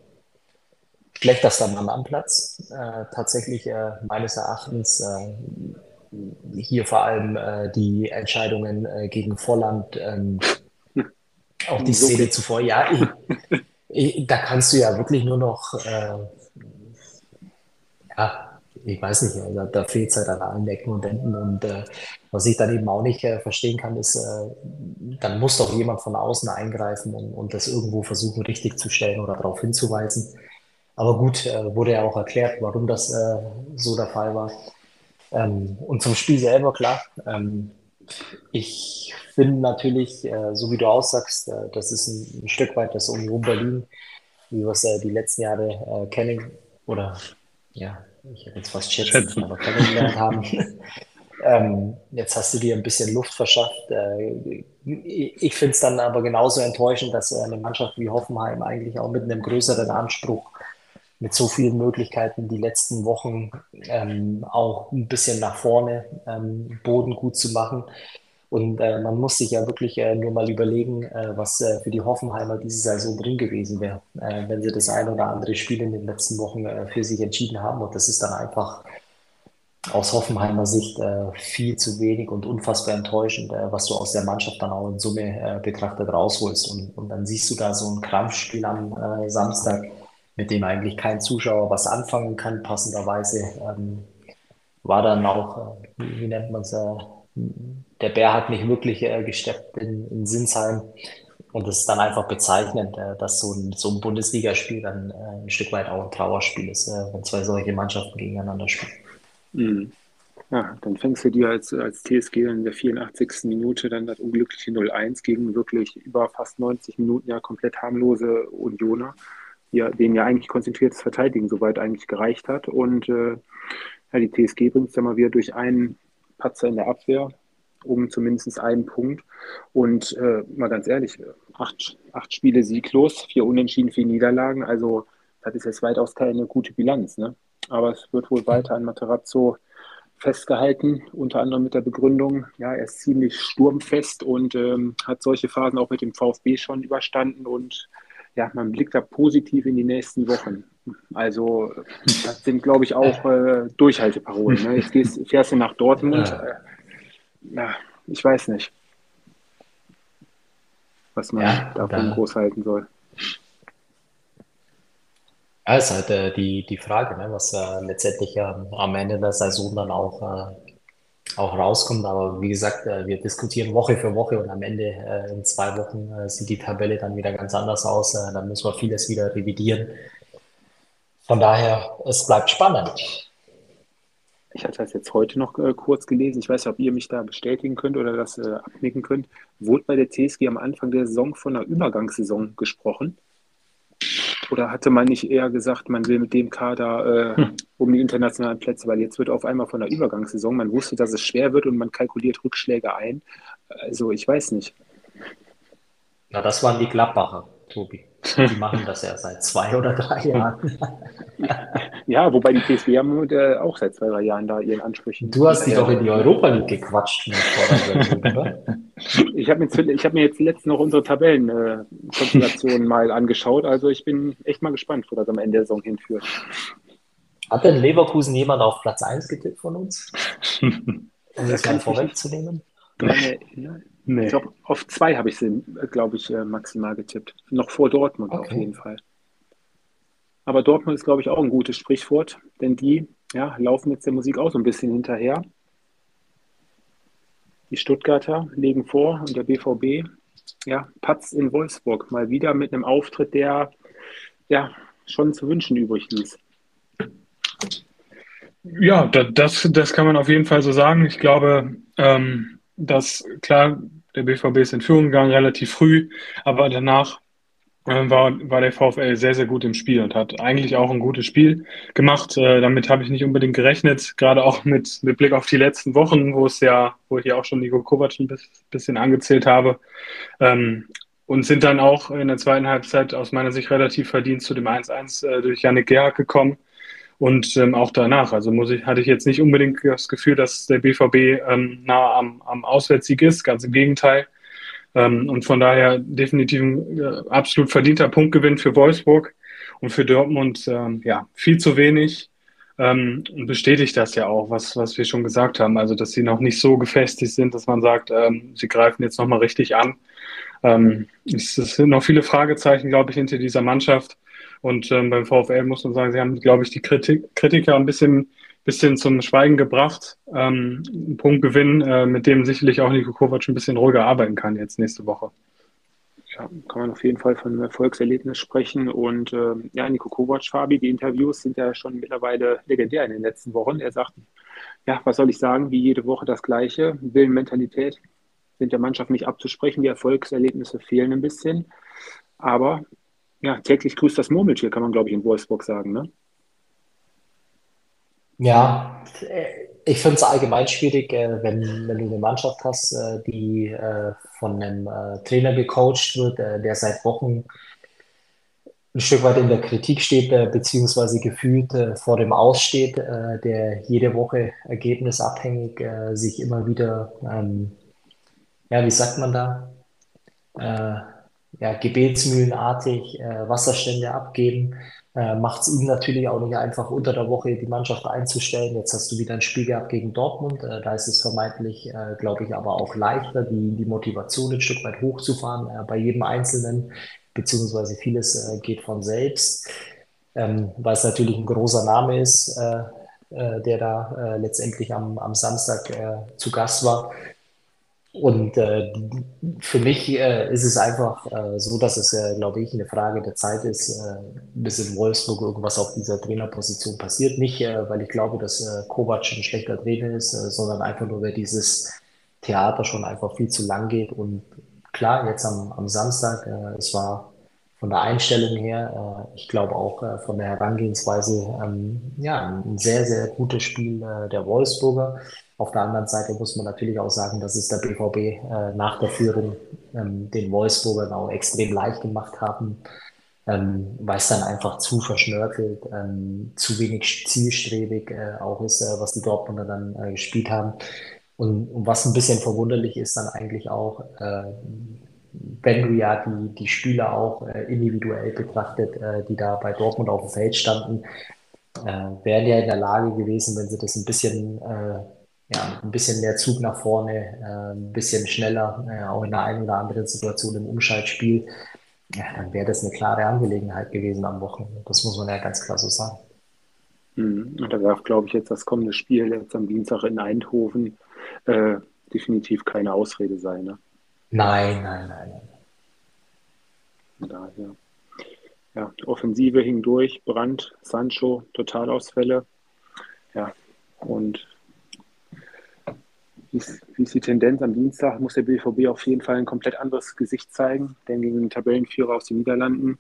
schlechtester Mann am Platz. Äh, tatsächlich äh, meines Erachtens äh, hier vor allem äh, die Entscheidungen äh, gegen Volland, ähm, auch die Szene zuvor. Ja, ich, ich, da kannst du ja wirklich nur noch äh, ja, ich weiß nicht, also da fehlt es halt an allen Ecken und Enden. Und was ich dann eben auch nicht verstehen kann, ist, dann muss doch jemand von außen eingreifen und, und das irgendwo versuchen richtig zu stellen oder darauf hinzuweisen. Aber gut, äh, wurde ja auch erklärt, warum das äh, so der Fall war. Ähm, und zum Spiel selber, klar. Ähm, ich finde natürlich, äh, so wie du aussagst, das ist ein, ein, Stück weit das Union Berlin, wie wir es die letzten Jahre kennen oder ja, ich hätte jetzt fast schätzen, schätzen. aber kennengelernt haben. ähm, jetzt hast du dir ein bisschen Luft verschafft. Ich finde es dann aber genauso enttäuschend, dass eine Mannschaft wie Hoffenheim eigentlich auch mit einem größeren Anspruch, mit so vielen Möglichkeiten die letzten Wochen ähm, auch ein bisschen nach vorne ähm, Boden gut zu machen, und äh, man muss sich ja wirklich äh, nur mal überlegen, äh, was äh, für die Hoffenheimer diese Saison drin gewesen wäre, äh, wenn sie das ein oder andere Spiel in den letzten Wochen äh, für sich entschieden haben. Und das ist dann einfach aus Hoffenheimer Sicht viel zu wenig und unfassbar enttäuschend, was du aus der Mannschaft dann auch in Summe betrachtet rausholst. Und, und dann siehst du da so ein Krampfspiel am Samstag, mit dem eigentlich kein Zuschauer was anfangen kann, passenderweise. Ähm, war dann auch, äh, wie, nennt man es, äh, der Bär hat nicht wirklich gesteppt in, in Sinsheim. Und es ist dann einfach bezeichnend, dass so ein, so ein Bundesligaspiel dann ein Stück weit auch ein Trauerspiel ist, wenn zwei solche Mannschaften gegeneinander spielen. Mhm. Ja, dann fängst du dir als, als TSG in der 84. Minute dann das unglückliche 0-1 gegen wirklich über fast 90 Minuten ja komplett harmlose Unioner, die, denen ja eigentlich konzentriertes Verteidigen soweit eigentlich gereicht hat. Und äh, ja, die TSG bringt es dann mal wieder durch einen Patzer in der Abwehr um zumindest einen Punkt. Und äh, mal ganz ehrlich, acht, acht Spiele sieglos, vier Unentschieden, vier Niederlagen. Also das ist jetzt weitaus keine gute Bilanz. Ne? Aber es wird wohl weiter an Materazzo festgehalten, unter anderem mit der Begründung, ja, er ist ziemlich sturmfest und ähm, hat solche Phasen auch mit dem VfB schon überstanden und ja, man blickt da positiv in die nächsten Wochen. Also das sind, glaube ich, auch äh, Durchhalteparolen. Ne? Jetzt gehst, fährst du nach Dortmund. Äh, ja, ich weiß nicht, was man ja, davon groß halten soll. Ja, ist halt äh, die, die Frage, ne, was äh, letztendlich ähm, am Ende der Saison dann auch, äh, auch rauskommt. Aber wie gesagt, äh, wir diskutieren Woche für Woche und am Ende äh, in zwei Wochen äh, sieht die Tabelle dann wieder ganz anders aus. Dann müssen wir vieles wieder revidieren. Von daher, es bleibt spannend. Ich hatte das jetzt heute noch kurz gelesen. Ich weiß nicht, ob ihr mich da bestätigen könnt oder das äh, abnicken könnt. Wurde bei der TSG am Anfang der Saison von einer Übergangssaison gesprochen? Oder hatte man nicht eher gesagt, man will mit dem Kader äh, hm. um die internationalen Plätze, weil jetzt wird auf einmal von der Übergangssaison, man wusste, dass es schwer wird und man kalkuliert Rückschläge ein. Also ich weiß nicht. Na, das waren die Gladbacher, Tobi. Die machen das ja seit zwei oder drei Jahren. ja, wobei die PSV haben äh, auch seit zwei, drei Jahren da ihren Ansprüchen. Du hast dich doch in die Europa League gequatscht. oder? Ich habe mir, hab mir jetzt letztens noch unsere Tabellenkonstellationen äh, mal angeschaut. Also ich bin echt mal gespannt, wo das am Ende der Saison hinführt. Hat denn Leverkusen jemand auf Platz 1 getippt von uns? Um das mal vorwegzunehmen? Nee. Ich glaube, auf zwei habe ich sie, glaube ich, äh, maximal getippt. Noch vor Dortmund okay. auf jeden Fall. Aber Dortmund ist, glaube ich, auch ein gutes Sprichwort, denn die ja, laufen jetzt der Musik auch so ein bisschen hinterher. Die Stuttgarter legen vor und der BVB, ja, Patz in Wolfsburg. Mal wieder mit einem Auftritt, der ja schon zu wünschen übrig ließ. Ja, das, das kann man auf jeden Fall so sagen. Ich glaube, ähm, dass klar, der BVB ist in Führung gegangen, relativ früh, aber danach äh, war, war der VfL sehr, sehr gut im Spiel und hat eigentlich auch ein gutes Spiel gemacht. Äh, damit habe ich nicht unbedingt gerechnet, gerade auch mit, mit Blick auf die letzten Wochen, wo es ja, wo ich ja auch schon Nico Kovac ein bisschen angezählt habe. Ähm, und sind dann auch in der zweiten Halbzeit aus meiner Sicht relativ verdient zu dem 1-1 äh, durch Janik Gerhard gekommen. Und ähm, auch danach, also muss ich, hatte ich jetzt nicht unbedingt das Gefühl, dass der BVB ähm, nah am, am Auswärtssieg ist, ganz im Gegenteil. Ähm, und von daher definitiv ein äh, absolut verdienter Punktgewinn für Wolfsburg und für Dortmund, ähm, ja, viel zu wenig. Ähm, und bestätigt das ja auch, was, was wir schon gesagt haben, also dass sie noch nicht so gefestigt sind, dass man sagt, ähm, sie greifen jetzt nochmal richtig an. Ähm, es sind noch viele Fragezeichen, glaube ich, hinter dieser Mannschaft. Und ähm, beim VfL muss man sagen, sie haben, glaube ich, die Kritik, Kritiker ein bisschen, bisschen zum Schweigen gebracht. Ähm, ein Punktgewinn, äh, mit dem sicherlich auch Nico Kovac ein bisschen ruhiger arbeiten kann jetzt nächste Woche. Ja, kann man auf jeden Fall von einem Erfolgserlebnis sprechen. Und äh, ja, Nico Kovac, Fabi, die Interviews sind ja schon mittlerweile legendär in den letzten Wochen. Er sagt, ja, was soll ich sagen, wie jede Woche das Gleiche. Willen, Mentalität sind der Mannschaft nicht abzusprechen. Die Erfolgserlebnisse fehlen ein bisschen. Aber ja, täglich grüßt das Murmeltier, kann man, glaube ich, in Wolfsburg sagen, ne? Ja, ich finde es allgemein schwierig, äh, wenn, wenn du eine Mannschaft hast, äh, die äh, von einem Trainer gecoacht wird, der seit Wochen ein Stück weit in der Kritik steht, beziehungsweise gefühlt vor dem Aussteht, der jede Woche ergebnisabhängig sich immer wieder, ähm, ja, wie sagt man da, ja, gebetsmühlenartig äh, Wasserstände abgeben. Äh, Macht es ihm natürlich auch nicht einfach, unter der Woche die Mannschaft einzustellen. Jetzt hast du wieder ein Spiel gehabt gegen Dortmund. Äh, da ist es vermeintlich, äh, glaube ich, aber auch leichter, die, die Motivation ein Stück weit hochzufahren äh, bei jedem Einzelnen, beziehungsweise vieles äh, geht von selbst, ähm, weil es natürlich ein großer Name ist, äh, äh, der da äh, letztendlich am, am Samstag äh, zu Gast war. Und äh, für mich äh, ist es einfach äh, so, dass es, äh, glaube ich, eine Frage der Zeit ist, äh, bis in Wolfsburg irgendwas auf dieser Trainerposition passiert. Nicht, äh, weil ich glaube, dass äh, Kovac ein schlechter Trainer ist, äh, sondern einfach nur, weil dieses Theater schon einfach viel zu lang geht. Und klar, jetzt am, am Samstag, äh, es war von der Einstellung her, äh, ich glaube auch äh, von der Herangehensweise, ähm, ja, ein sehr, sehr gutes Spiel äh, der Wolfsburger. Auf der anderen Seite muss man natürlich auch sagen, dass es der BVB äh, nach der Führung ähm, den Wolfsburgern auch extrem leicht gemacht haben, ähm, weil es dann einfach zu verschnörkelt, ähm, zu wenig zielstrebig äh, auch ist, äh, was die Dortmunder dann äh, gespielt haben. Und, und, was ein bisschen verwunderlich ist dann eigentlich auch, äh, wenn du ja die, die Spieler auch äh, individuell betrachtet, äh, die da bei Dortmund auf dem Feld standen, wären ja in der Lage gewesen, wenn sie das ein bisschen ja, ein bisschen mehr Zug nach vorne, äh, ein bisschen schneller, äh, auch in der einen oder anderen Situation im Umschaltspiel, ja, dann wäre das eine klare Angelegenheit gewesen am Wochenende. Das muss man ja ganz klar so sagen. Mhm. Und da darf, glaube ich, jetzt das kommende Spiel jetzt am Dienstag in Eindhoven äh, definitiv keine Ausrede sein. Ne? Nein, nein, nein, nein. Daher. Ja, Offensive hing durch, Brand, Sancho, Totalausfälle. Ja, und wie ist, die Tendenz am Dienstag? Muss der BVB auf jeden Fall ein komplett anderes Gesicht zeigen, denn gegen den Tabellenführer aus den Niederlanden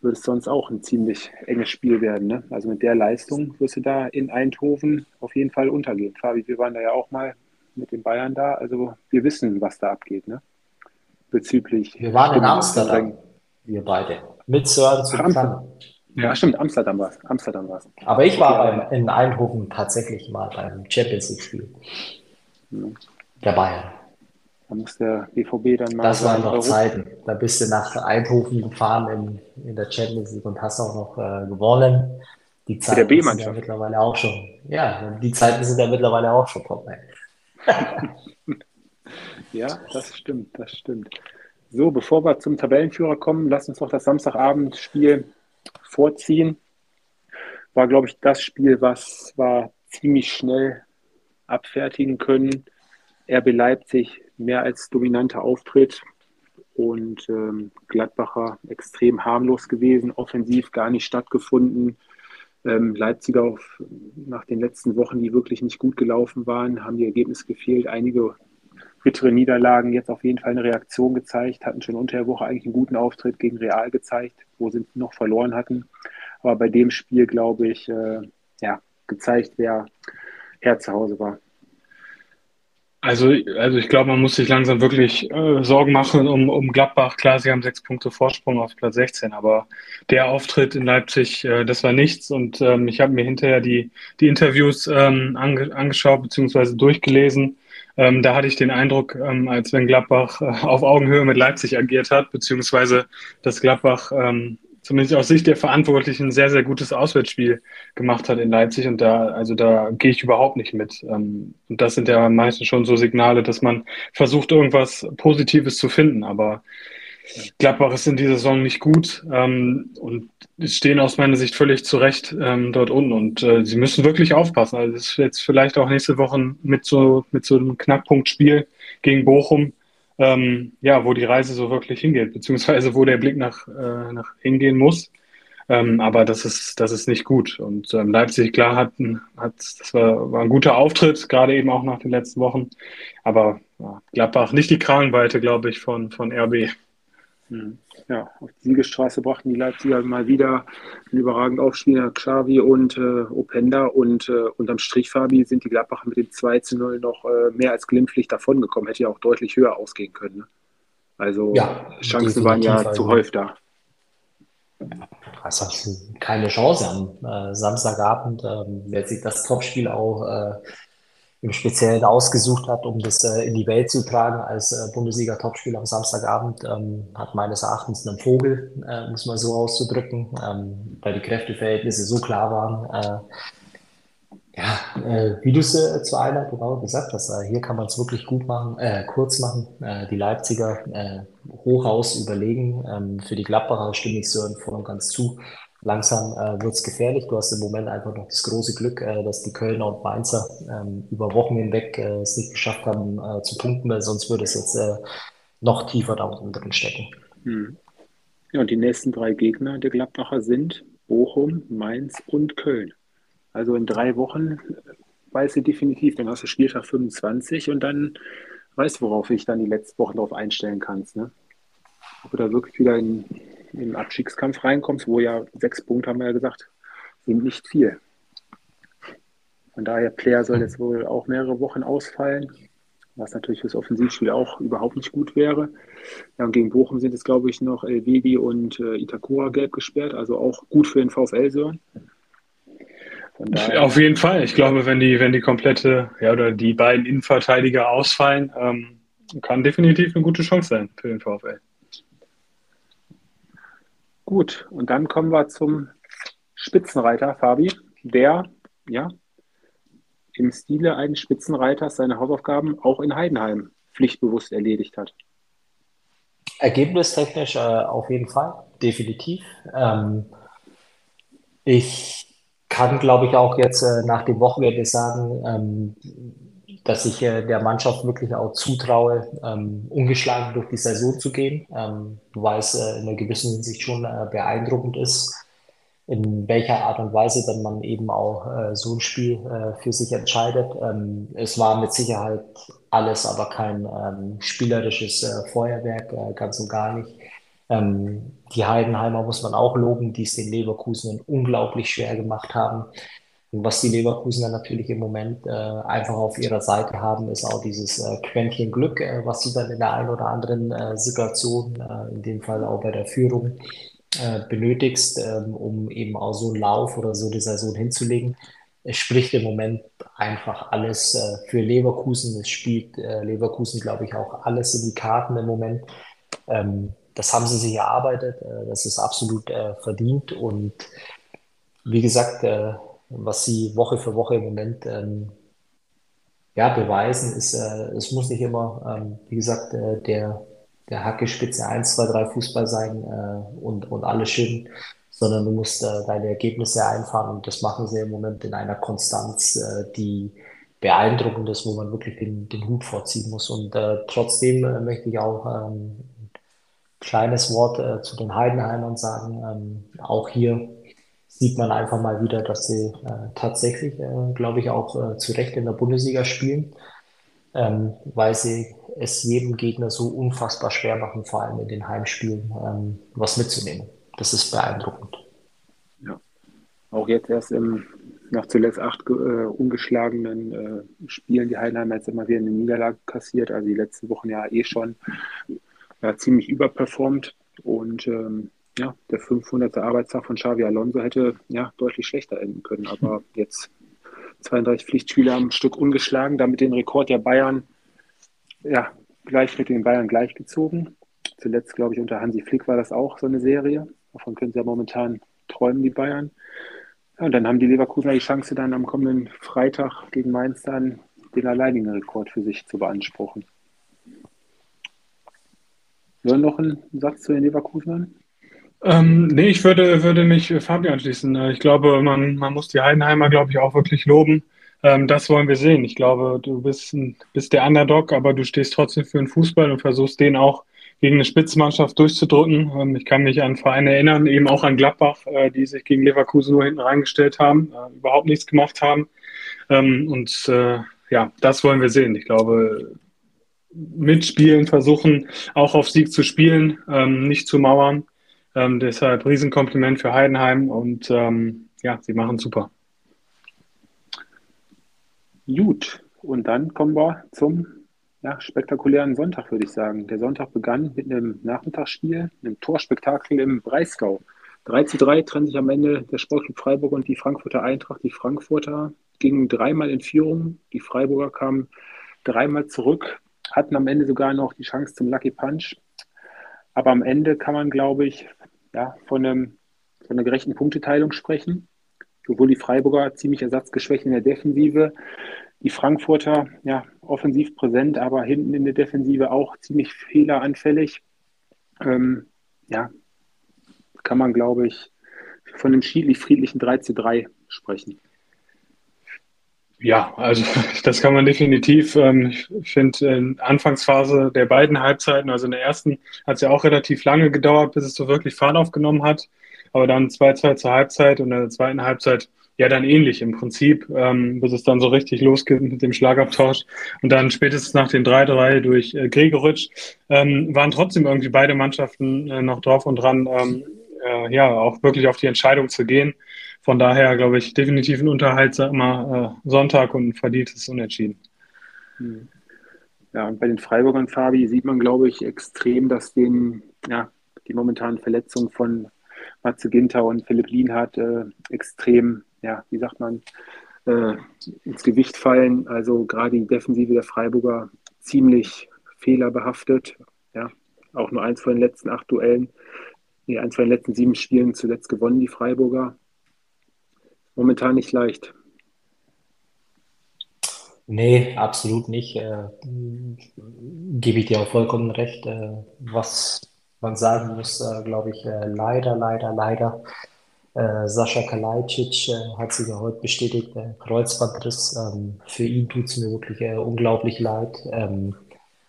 wird es sonst auch ein ziemlich enges Spiel werden. Ne? Also mit der Leistung wirst du da in Eindhoven auf jeden Fall untergehen. Fabi, wir waren da ja auch mal mit den Bayern da. Also wir wissen, was da abgeht. Ne? Bezüglich. Wir waren in Amsterdam, wir beide. Mit Sören zusammen. Ja, stimmt, Amsterdam war es. Amsterdam war's. Aber ich war ja, in Eindhoven tatsächlich mal beim Champions League-Spiel. Der Bayern. Da muss der BVB dann mal. Das waren noch Zeiten. Da bist du nach Eindhoven gefahren in, in der Champions League und hast auch noch äh, gewonnen. Die Zeiten der sind ja mittlerweile auch schon. Ja, die Zeiten sind ja mittlerweile auch schon vorbei. ja, das stimmt, das stimmt. So, bevor wir zum Tabellenführer kommen, lass uns noch das Samstagabendspiel vorziehen. War, glaube ich, das Spiel, was war ziemlich schnell abfertigen können. RB Leipzig mehr als dominanter Auftritt und ähm, Gladbacher extrem harmlos gewesen, offensiv gar nicht stattgefunden. Ähm, Leipziger auf, nach den letzten Wochen, die wirklich nicht gut gelaufen waren, haben die Ergebnisse gefehlt. Einige bittere Niederlagen jetzt auf jeden Fall eine Reaktion gezeigt, hatten schon unter der Woche eigentlich einen guten Auftritt gegen Real gezeigt, wo sie noch verloren hatten. Aber bei dem Spiel, glaube ich, äh, ja, gezeigt, wer Herr zu Hause war. Also, also ich glaube, man muss sich langsam wirklich äh, Sorgen machen um, um Gladbach. Klar, sie haben sechs Punkte Vorsprung auf Platz 16, aber der Auftritt in Leipzig, äh, das war nichts. Und ähm, ich habe mir hinterher die, die Interviews ähm, ange, angeschaut bzw. durchgelesen. Ähm, da hatte ich den Eindruck, ähm, als wenn Gladbach äh, auf Augenhöhe mit Leipzig agiert hat, beziehungsweise dass Gladbach ähm, zumindest aus Sicht der Verantwortlichen ein sehr, sehr gutes Auswärtsspiel gemacht hat in Leipzig. Und da, also da gehe ich überhaupt nicht mit. Ähm, und das sind ja meistens schon so Signale, dass man versucht, irgendwas Positives zu finden. Aber Gladbach ist in dieser Saison nicht gut ähm, und stehen aus meiner Sicht völlig zu Recht ähm, dort unten. Und äh, sie müssen wirklich aufpassen. Also das ist jetzt vielleicht auch nächste Woche mit so, mit so einem Knackpunktspiel gegen Bochum ähm, ja, wo die Reise so wirklich hingeht, beziehungsweise wo der Blick nach, äh, nach hingehen muss. Ähm, aber das ist, das ist nicht gut. Und ähm, Leipzig, klar, hat, hat das war, war ein guter Auftritt, gerade eben auch nach den letzten Wochen. Aber ja, Gladbach nicht die Kragenweite, glaube ich, von, von RB. Mhm. Ja, auf die Siegesstraße brachten die Leipziger mal wieder einen überragenden Aufspieler Xavi und äh, Openda und äh, unterm Strich, Fabi, sind die Gladbacher mit dem 2 zu 0 noch äh, mehr als glimpflich davongekommen. Hätte ja auch deutlich höher ausgehen können. Ne? Also ja, Chancen waren ja zu häufig da. Also keine Chance am äh, Samstagabend. Ähm, wer sich das Topspiel auch äh, im Speziellen ausgesucht hat, um das äh, in die Welt zu tragen als äh, Bundesliga-Topspiel am Samstagabend, ähm, hat meines Erachtens einen Vogel, äh, um es so auszudrücken, ähm, weil die Kräfteverhältnisse so klar waren. Äh, ja, äh, wie du es äh, zur Einleitung auch gesagt hast, äh, hier kann man es wirklich gut machen, kurz machen. Die Leipziger Hochhaus überlegen. Ähm, für die Gladbacher stimme ich so voll und ganz zu. Langsam äh, wird es gefährlich. Du hast im Moment einfach noch das große Glück, äh, dass die Kölner und Mainzer ähm, über Wochen hinweg äh, es nicht geschafft haben äh, zu punkten, weil sonst würde es jetzt äh, noch tiefer da unten drin stecken. Hm. Ja, und die nächsten drei Gegner der Gladbacher sind Bochum, Mainz und Köln. Also in drei Wochen weiß sie definitiv, dann hast du Spieltag 25 und dann weißt du, worauf ich dann die letzten Wochen darauf einstellen kannst. Ne? Ob du da wirklich wieder in, in den Abstiegskampf reinkommst, wo ja sechs Punkte, haben wir ja gesagt, sind nicht viel. Von daher, Player soll jetzt wohl auch mehrere Wochen ausfallen, was natürlich fürs Offensivspiel auch überhaupt nicht gut wäre. Ja, und gegen Bochum sind es, glaube ich, noch Elvedi und äh, Itakura gelb gesperrt, also auch gut für den VfL Sören. Auf jeden Fall. Ich glaube, wenn die, wenn die komplette, ja, oder die beiden Innenverteidiger ausfallen, ähm, kann definitiv eine gute Chance sein für den VfL. Gut, und dann kommen wir zum Spitzenreiter, Fabi, der, ja, im Stile eines Spitzenreiters seine Hausaufgaben auch in Heidenheim pflichtbewusst erledigt hat. Ergebnistechnisch äh, auf jeden Fall, definitiv. Ähm, ich kann, glaube ich, auch jetzt äh, nach dem Wochenende sagen, ähm, dass ich äh, der Mannschaft wirklich auch zutraue, ähm, ungeschlagen durch die Saison zu gehen, ähm, weil es äh, in einer gewissen Hinsicht schon äh, beeindruckend ist, in welcher Art und Weise dann man eben auch äh, so ein Spiel äh, für sich entscheidet. Ähm, es war mit Sicherheit alles aber kein ähm, spielerisches äh, Feuerwerk, ganz und gar nicht. Ähm, die Heidenheimer muss man auch loben, die es den Leverkusen unglaublich schwer gemacht haben. Und was die Leverkusener natürlich im Moment äh, einfach auf ihrer Seite haben, ist auch dieses äh, Quäntchen Glück, äh, was sie dann in der einen oder anderen äh, Situation, äh, in dem Fall auch bei der Führung, äh, benötigst, ähm, um eben auch so einen Lauf oder so die Saison hinzulegen. Es spricht im Moment einfach alles äh, für Leverkusen. Es spielt Leverkusen, glaube ich, auch alles in die Karten im Moment. Ähm, das haben sie sich erarbeitet, das ist absolut verdient und wie gesagt, was sie Woche für Woche im Moment ähm, ja, beweisen, ist, es muss nicht immer, ähm, wie gesagt, der, der Hackespitze 1, 2, 3 Fußball sein und, und alles schön, sondern du musst deine Ergebnisse einfahren und das machen sie im Moment in einer Konstanz, die beeindruckend ist, wo man wirklich den, den Hut vorziehen muss. Und äh, trotzdem äh, möchte ich auch ähm, kleines Wort äh, zu den Heidenheimern sagen. Ähm, auch hier sieht man einfach mal wieder, dass sie äh, tatsächlich, äh, glaube ich, auch äh, zu Recht in der Bundesliga spielen, ähm, weil sie es jedem Gegner so unfassbar schwer machen, vor allem in den Heimspielen, ähm, was mitzunehmen. Das ist beeindruckend. Ja, auch jetzt erst im, nach zuletzt acht äh, ungeschlagenen äh, Spielen die Heidenheimer jetzt immer wieder eine Niederlage kassiert, also die letzten Wochen ja eh schon ja, ziemlich überperformt und ähm, ja, der 500. Arbeitstag von Xavi Alonso hätte ja deutlich schlechter enden können, aber jetzt 32 Pflichtspiele am Stück ungeschlagen, damit den Rekord der Bayern ja, gleich mit den Bayern gleichgezogen. Zuletzt, glaube ich, unter Hansi Flick war das auch so eine Serie. Davon können sie ja momentan träumen, die Bayern. Ja, und dann haben die Leverkusener die Chance, dann am kommenden Freitag gegen Mainz dann den alleinigen Rekord für sich zu beanspruchen. Nur noch einen Satz zu den Leverkusenern? Ähm, nee, ich würde, würde mich Fabian anschließen. Äh, ich glaube, man, man muss die Heidenheimer, glaube ich, auch wirklich loben. Ähm, das wollen wir sehen. Ich glaube, du bist, ein, bist der Underdog, aber du stehst trotzdem für den Fußball und versuchst den auch gegen eine Spitzenmannschaft durchzudrücken. Ähm, ich kann mich an Vereine erinnern, eben auch an Gladbach, äh, die sich gegen Leverkusen nur hinten reingestellt haben, äh, überhaupt nichts gemacht haben. Ähm, und äh, ja, das wollen wir sehen. Ich glaube, mitspielen, versuchen auch auf Sieg zu spielen, ähm, nicht zu mauern. Ähm, deshalb Riesenkompliment für Heidenheim und ähm, ja, sie machen super. Gut, und dann kommen wir zum ja, spektakulären Sonntag, würde ich sagen. Der Sonntag begann mit einem Nachmittagsspiel, einem Torspektakel im Breisgau. 3 zu 3 trennen sich am Ende der Sportclub Freiburg und die Frankfurter Eintracht. Die Frankfurter gingen dreimal in Führung. Die Freiburger kamen dreimal zurück, hatten am Ende sogar noch die Chance zum Lucky Punch. Aber am Ende kann man, glaube ich, ja, von, einem, von einer gerechten Punkteteilung sprechen. Sowohl die Freiburger ziemlich ersatzgeschwächt in der Defensive, die Frankfurter ja offensiv präsent, aber hinten in der Defensive auch ziemlich fehleranfällig. Ähm, ja, kann man, glaube ich, von einem friedlichen 3 zu 3 sprechen. Ja, also das kann man definitiv. Ähm, ich finde, in Anfangsphase der beiden Halbzeiten, also in der ersten, hat es ja auch relativ lange gedauert, bis es so wirklich Fahrt aufgenommen hat. Aber dann 2-2 zur Halbzeit und in der zweiten Halbzeit ja dann ähnlich im Prinzip, ähm, bis es dann so richtig losgeht mit dem Schlagabtausch. Und dann spätestens nach den 3-3 durch äh, Gregoritsch ähm, waren trotzdem irgendwie beide Mannschaften äh, noch drauf und dran, ähm, äh, ja, auch wirklich auf die Entscheidung zu gehen. Von daher glaube ich definitiv ein unterhaltsamer äh, Sonntag und ein verdientes Unentschieden. Hm. Ja, und bei den Freiburgern, Fabi, sieht man, glaube ich, extrem, dass den, ja, die momentanen Verletzungen von Matze Ginter und Philipp Lienhardt äh, extrem, ja, wie sagt man, äh, ins Gewicht fallen. Also gerade die Defensive der Freiburger ziemlich fehlerbehaftet. Ja, auch nur eins von den letzten acht Duellen, eins von den letzten sieben Spielen zuletzt gewonnen, die Freiburger momentan nicht leicht. Nee, absolut nicht. Äh, gebe ich dir auch vollkommen recht. Äh, was man sagen muss, äh, glaube ich, äh, leider, leider, leider. Äh, Sascha Kalajdzic äh, hat sich ja heute bestätigt, Kreuzbandriss. Ähm, für ihn tut es mir wirklich unglaublich leid. Ähm,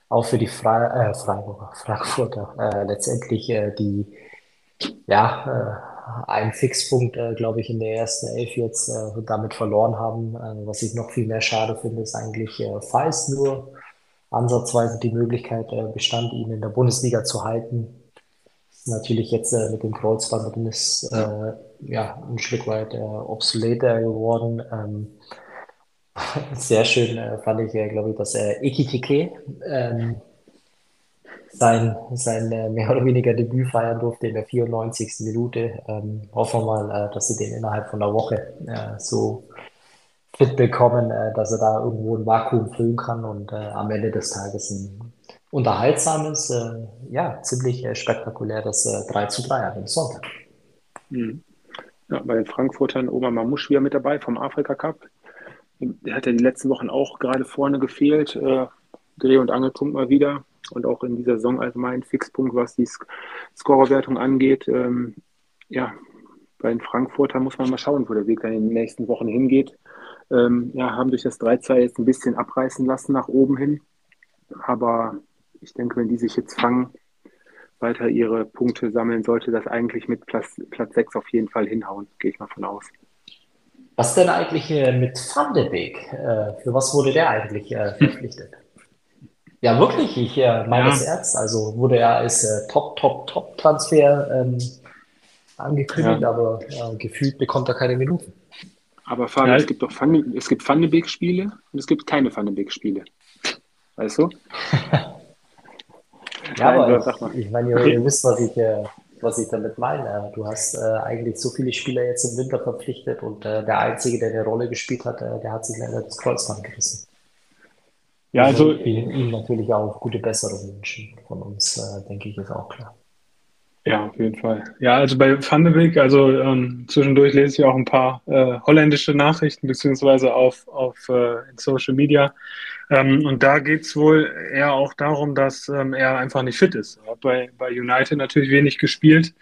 auch für die Fre Freiburger, Frankfurter. letztendlich die, ja, einen Fixpunkt, äh, glaube ich, in der ersten Elf jetzt äh, damit verloren haben. Äh, was ich noch viel mehr schade finde, ist eigentlich, äh, falls nur ansatzweise die Möglichkeit äh, bestand, ihn in der Bundesliga zu halten. Natürlich jetzt äh, mit dem Kreuzband ist äh, ja ein Stück weit äh, obsoleter geworden. Ähm, sehr schön äh, fand ich, äh, glaube ich, dass äh, Ekitike ähm, sein, sein äh, mehr oder weniger Debüt feiern durfte in der 94. Minute. Ähm, hoffen wir mal, äh, dass sie den innerhalb von einer Woche äh, so fit bekommen, äh, dass er da irgendwo ein Vakuum füllen kann und äh, am Ende des Tages ein unterhaltsames, äh, ja, ziemlich spektakuläres 3 zu 3 am Sonntag. Mhm. Ja, bei den Frankfurtern Oma Mamouche wieder mit dabei vom Afrika Cup. Der hat ja die letzten Wochen auch gerade vorne gefehlt. Dreh- und Angelpunkt mal wieder und auch in dieser Saison allgemein Fixpunkt, was die Scorerwertung angeht. Ähm, ja, bei den Frankfurter muss man mal schauen, wo der Weg dann in den nächsten Wochen hingeht. Ähm, ja, haben durch das 3-2 jetzt ein bisschen abreißen lassen nach oben hin. Aber ich denke, wenn die sich jetzt fangen, weiter ihre Punkte sammeln, sollte das eigentlich mit Platz, Platz 6 auf jeden Fall hinhauen, gehe ich mal von aus. Was denn eigentlich äh, mit Van de Beek? Äh, für was wurde der eigentlich äh, verpflichtet? Ja, wirklich, ich äh, meine es ernst. Also wurde er als äh, Top, Top, Top-Transfer ähm, angekündigt, ja. aber äh, gefühlt bekommt er keine Minuten. Aber Fabian, ja. es gibt doch Van, es gibt Van de Beek-Spiele und es gibt keine Van de Beek-Spiele. Weißt du? ja, aber ich, ich meine, ihr, ihr, wisst, was ich, äh, was ich damit meine. Du hast äh, eigentlich so viele Spieler jetzt im Winter verpflichtet und äh, der Einzige, der eine Rolle gespielt hat, der hat sich leider das Kreuzband gerissen. Ja, also ihm natürlich auch gute Besserung wünschen von uns, äh, denke ich, ist auch klar. Ja, auf jeden Fall. Ja, also bei Van de Beek, also ähm, zwischendurch lese ich auch ein paar äh, holländische Nachrichten, beziehungsweise auf, auf äh, Social Media. Ähm, und da geht es wohl eher auch darum, dass ähm, er einfach nicht fit ist. Er hat bei, bei United natürlich wenig gespielt,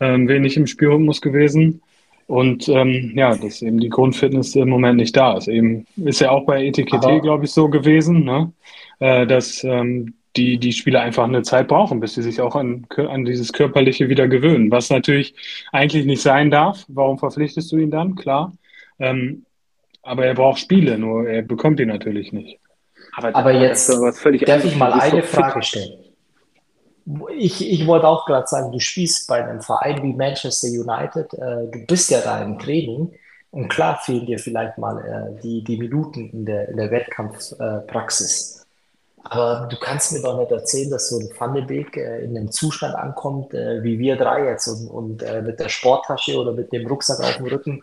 ähm, wenig im Spielrhythmus gewesen. Und ähm, ja, dass eben die Grundfitness im Moment nicht da ist. Eben ist ja auch bei Etikette, glaube ich, so gewesen, ne? äh, dass ähm, die, die Spieler einfach eine Zeit brauchen, bis sie sich auch an, an dieses Körperliche wieder gewöhnen, was natürlich eigentlich nicht sein darf. Warum verpflichtest du ihn dann? Klar. Ähm, aber er braucht Spiele, nur er bekommt die natürlich nicht. Aber, aber jetzt darf ich mal eine Frage stellen ich, ich wollte auch gerade sagen, du spielst bei einem Verein wie Manchester United, äh, du bist ja da im Training und klar fehlen dir vielleicht mal äh, die, die Minuten in der, in der Wettkampfpraxis. Äh, aber du kannst mir doch nicht erzählen, dass so ein Van de Beek äh, in einem Zustand ankommt, äh, wie wir drei jetzt und, und äh, mit der Sporttasche oder mit dem Rucksack auf dem Rücken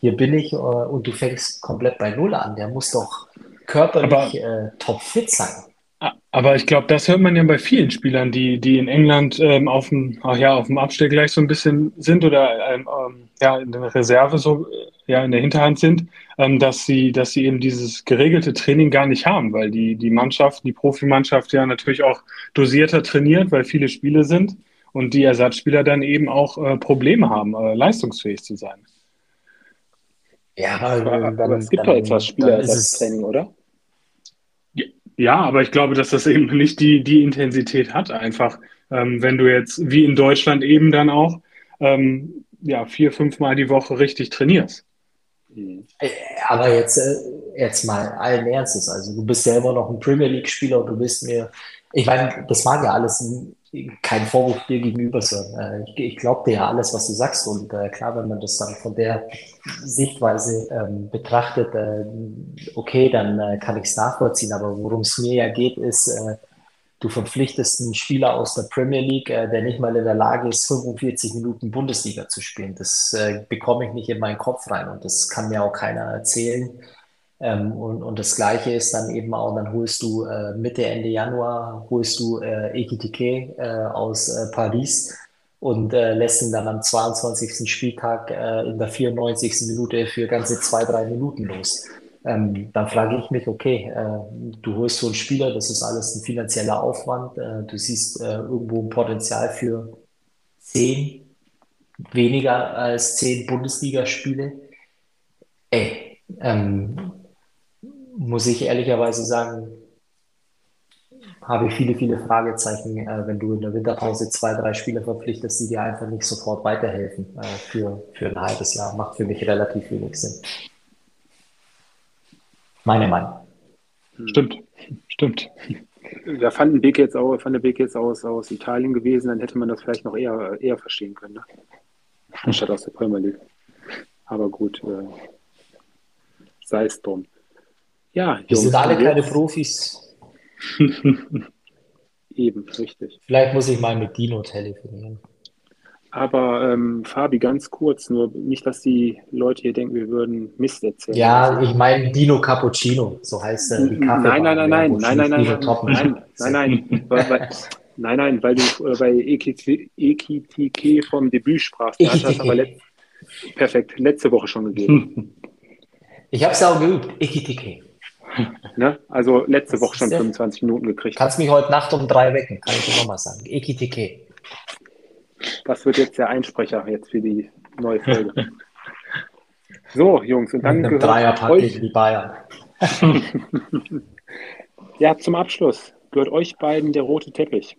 hier bin ich und du fängst komplett bei Null an. Der muss doch körperlich topfit sein. Aber ich glaube, das hört man ja bei vielen Spielern, die, die in England ähm, auf dem, ach ja, auf dem Abstell gleich so ein bisschen sind oder ähm, ähm, ja, in der Reserve so ja in der Hinterhand sind, ähm, dass sie, dass sie eben dieses geregelte Training gar nicht haben, weil die, die Mannschaft, die Profimannschaft ja natürlich auch dosierter trainiert, weil viele Spiele sind und die Ersatzspieler dann eben auch äh, Probleme haben, äh, leistungsfähig zu sein. Ja, aber, aber, aber es gibt doch etwas Spielerersatztraining, oder? Ja, aber ich glaube, dass das eben nicht die, die Intensität hat, einfach. Ähm, wenn du jetzt, wie in Deutschland eben dann auch, ähm, ja, vier, fünf Mal die Woche richtig trainierst. Äh, aber jetzt, äh, jetzt mal allen Ernstes, also du bist selber noch ein Premier League-Spieler und du bist mir, ich meine, das mag ja alles kein Vorwurf dir gegenüber sein. Äh, ich, ich glaube dir ja alles, was du sagst. Und äh, klar, wenn man das dann von der Sichtweise ähm, betrachtet, äh, okay, dann äh, kann ich es nachvollziehen. Aber worum es mir ja geht, ist, äh, du verpflichtest einen Spieler aus der Premier League, äh, der nicht mal in der Lage ist, 45 Minuten Bundesliga zu spielen. Das bekomme ich nicht in meinen Kopf rein und das kann mir auch keiner erzählen. Ähm, und, und das Gleiche ist dann eben auch, dann holst du äh, Mitte, Ende Januar, holst du äh, Ekitike äh, aus äh, Paris und äh, lässt ihn dann am 22. Spieltag äh, in der 94. Minute für ganze zwei, drei Minuten los. Ähm, dann frage ich mich, okay, äh, du holst so einen Spieler, das ist alles ein finanzieller Aufwand, äh, du siehst äh, irgendwo ein Potenzial für zehn, weniger als zehn Bundesligaspiele. Ey, ähm, muss ich ehrlicherweise sagen, habe ich viele, viele Fragezeichen, äh, wenn du in der Winterpause zwei, drei Spieler verpflichtest, die dir einfach nicht sofort weiterhelfen äh, für, für ein halbes Jahr. Macht für mich relativ wenig Sinn. Meine Meinung. Stimmt, stimmt. Da fand Beek jetzt auch, fand der Beek jetzt aus, aus Italien gewesen, dann hätte man das vielleicht noch eher, eher verstehen können, ne? Anstatt aus der Premier League. Aber gut, äh, sei es drum. Ja, wir sind alle keine Profis. Eben, richtig. Vielleicht muss ich mal mit Dino telefonieren. Aber ähm, Fabi, ganz kurz, nur nicht, dass die Leute hier denken, wir würden Mist erzählen. Ja, ich meine Dino Cappuccino, so heißt er. Die Kaffee nein, nein, nein, nein, nein, nein, nein, nein, nein, nein, weil, weil, nein, nein, weil du äh, bei Ekitike vom Debüt sprachst. Hat das aber let perfekt, letzte Woche schon gegeben. Ich habe es auch geübt, Ekitike. Ne? Also letzte Woche schon 25 Minuten gekriegt. Kannst mich heute Nacht um drei wecken, kann ich dir nochmal sagen. Ekitike. Das wird jetzt der Einsprecher jetzt für die neue Folge. so, Jungs, und dann gehört Dreierpack euch... die Bayern. ja, zum Abschluss gehört euch beiden der rote Teppich.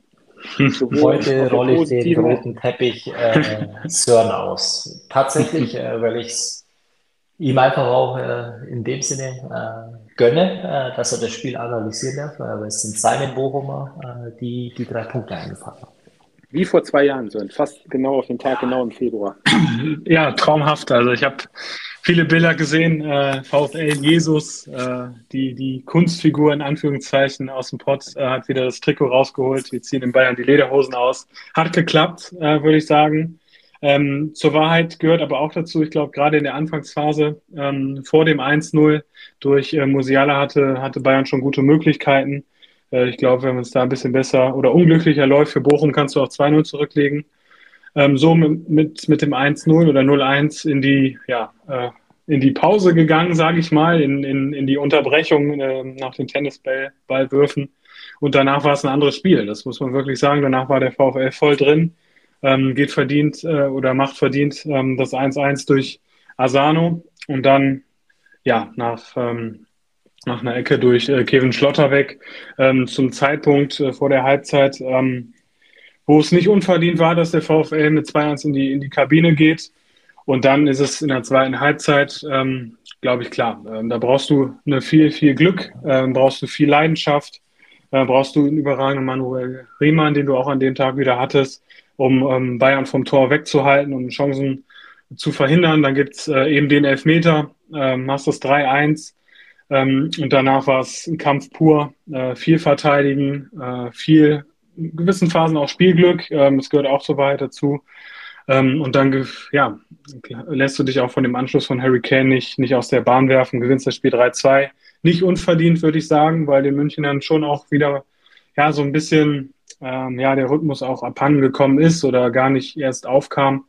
Heute rolle ich den roten Teppich äh, Sören aus. Tatsächlich, äh, weil ich es ihm einfach auch äh, in dem Sinne äh, gönne, äh, dass er das Spiel analysieren darf, weil es sind seine Bochumer, äh, die die drei Punkte eingefahren haben. Wie vor zwei Jahren, so fast genau auf den Tag, genau im Februar. Ja, traumhaft. Also ich habe viele Bilder gesehen, äh, VfL Jesus, äh, die, die Kunstfigur in Anführungszeichen aus dem Pott, äh, hat wieder das Trikot rausgeholt. Wir ziehen in Bayern die Lederhosen aus. Hat geklappt, äh, würde ich sagen. Ähm, zur Wahrheit gehört aber auch dazu, ich glaube, gerade in der Anfangsphase ähm, vor dem 1-0 durch äh, Musiala hatte, hatte Bayern schon gute Möglichkeiten. Äh, ich glaube, wenn es da ein bisschen besser oder unglücklicher läuft für Bochum, kannst du auch 2-0 zurücklegen. Ähm, so mit, mit, dem 1-0 oder 0-1 in die, ja, äh, in die Pause gegangen, sage ich mal, in, in, in die Unterbrechung äh, nach den Tennisballwürfen. Und danach war es ein anderes Spiel. Das muss man wirklich sagen. Danach war der VfL voll drin ähm, geht verdient äh, oder macht verdient ähm, das 1-1 durch Asano und dann ja nach, ähm, nach einer Ecke durch äh, Kevin Schlotterbeck ähm, zum Zeitpunkt äh, vor der Halbzeit, ähm, wo es nicht unverdient war, dass der VfL mit 2-1 in die, in die Kabine geht. Und dann ist es in der zweiten Halbzeit, ähm, glaube ich, klar. Da brauchst du eine viel, viel Glück, brauchst du viel Leidenschaft, äh, brauchst du einen überragenden Manuel Riemann, den du auch an dem Tag wieder hattest um ähm, Bayern vom Tor wegzuhalten und Chancen zu verhindern. Dann gibt es äh, eben den Elfmeter, äh, machst das 3-1 ähm, und danach war es ein Kampf pur, äh, viel verteidigen, äh, viel in gewissen Phasen auch Spielglück, ähm, das gehört auch so weit dazu. Ähm, und dann ja, lässt du dich auch von dem Anschluss von Harry Kane nicht, nicht aus der Bahn werfen, gewinnst das Spiel 3-2. Nicht unverdient, würde ich sagen, weil den München dann schon auch wieder ja, so ein bisschen ähm, ja, der Rhythmus auch abhanden gekommen ist oder gar nicht erst aufkam.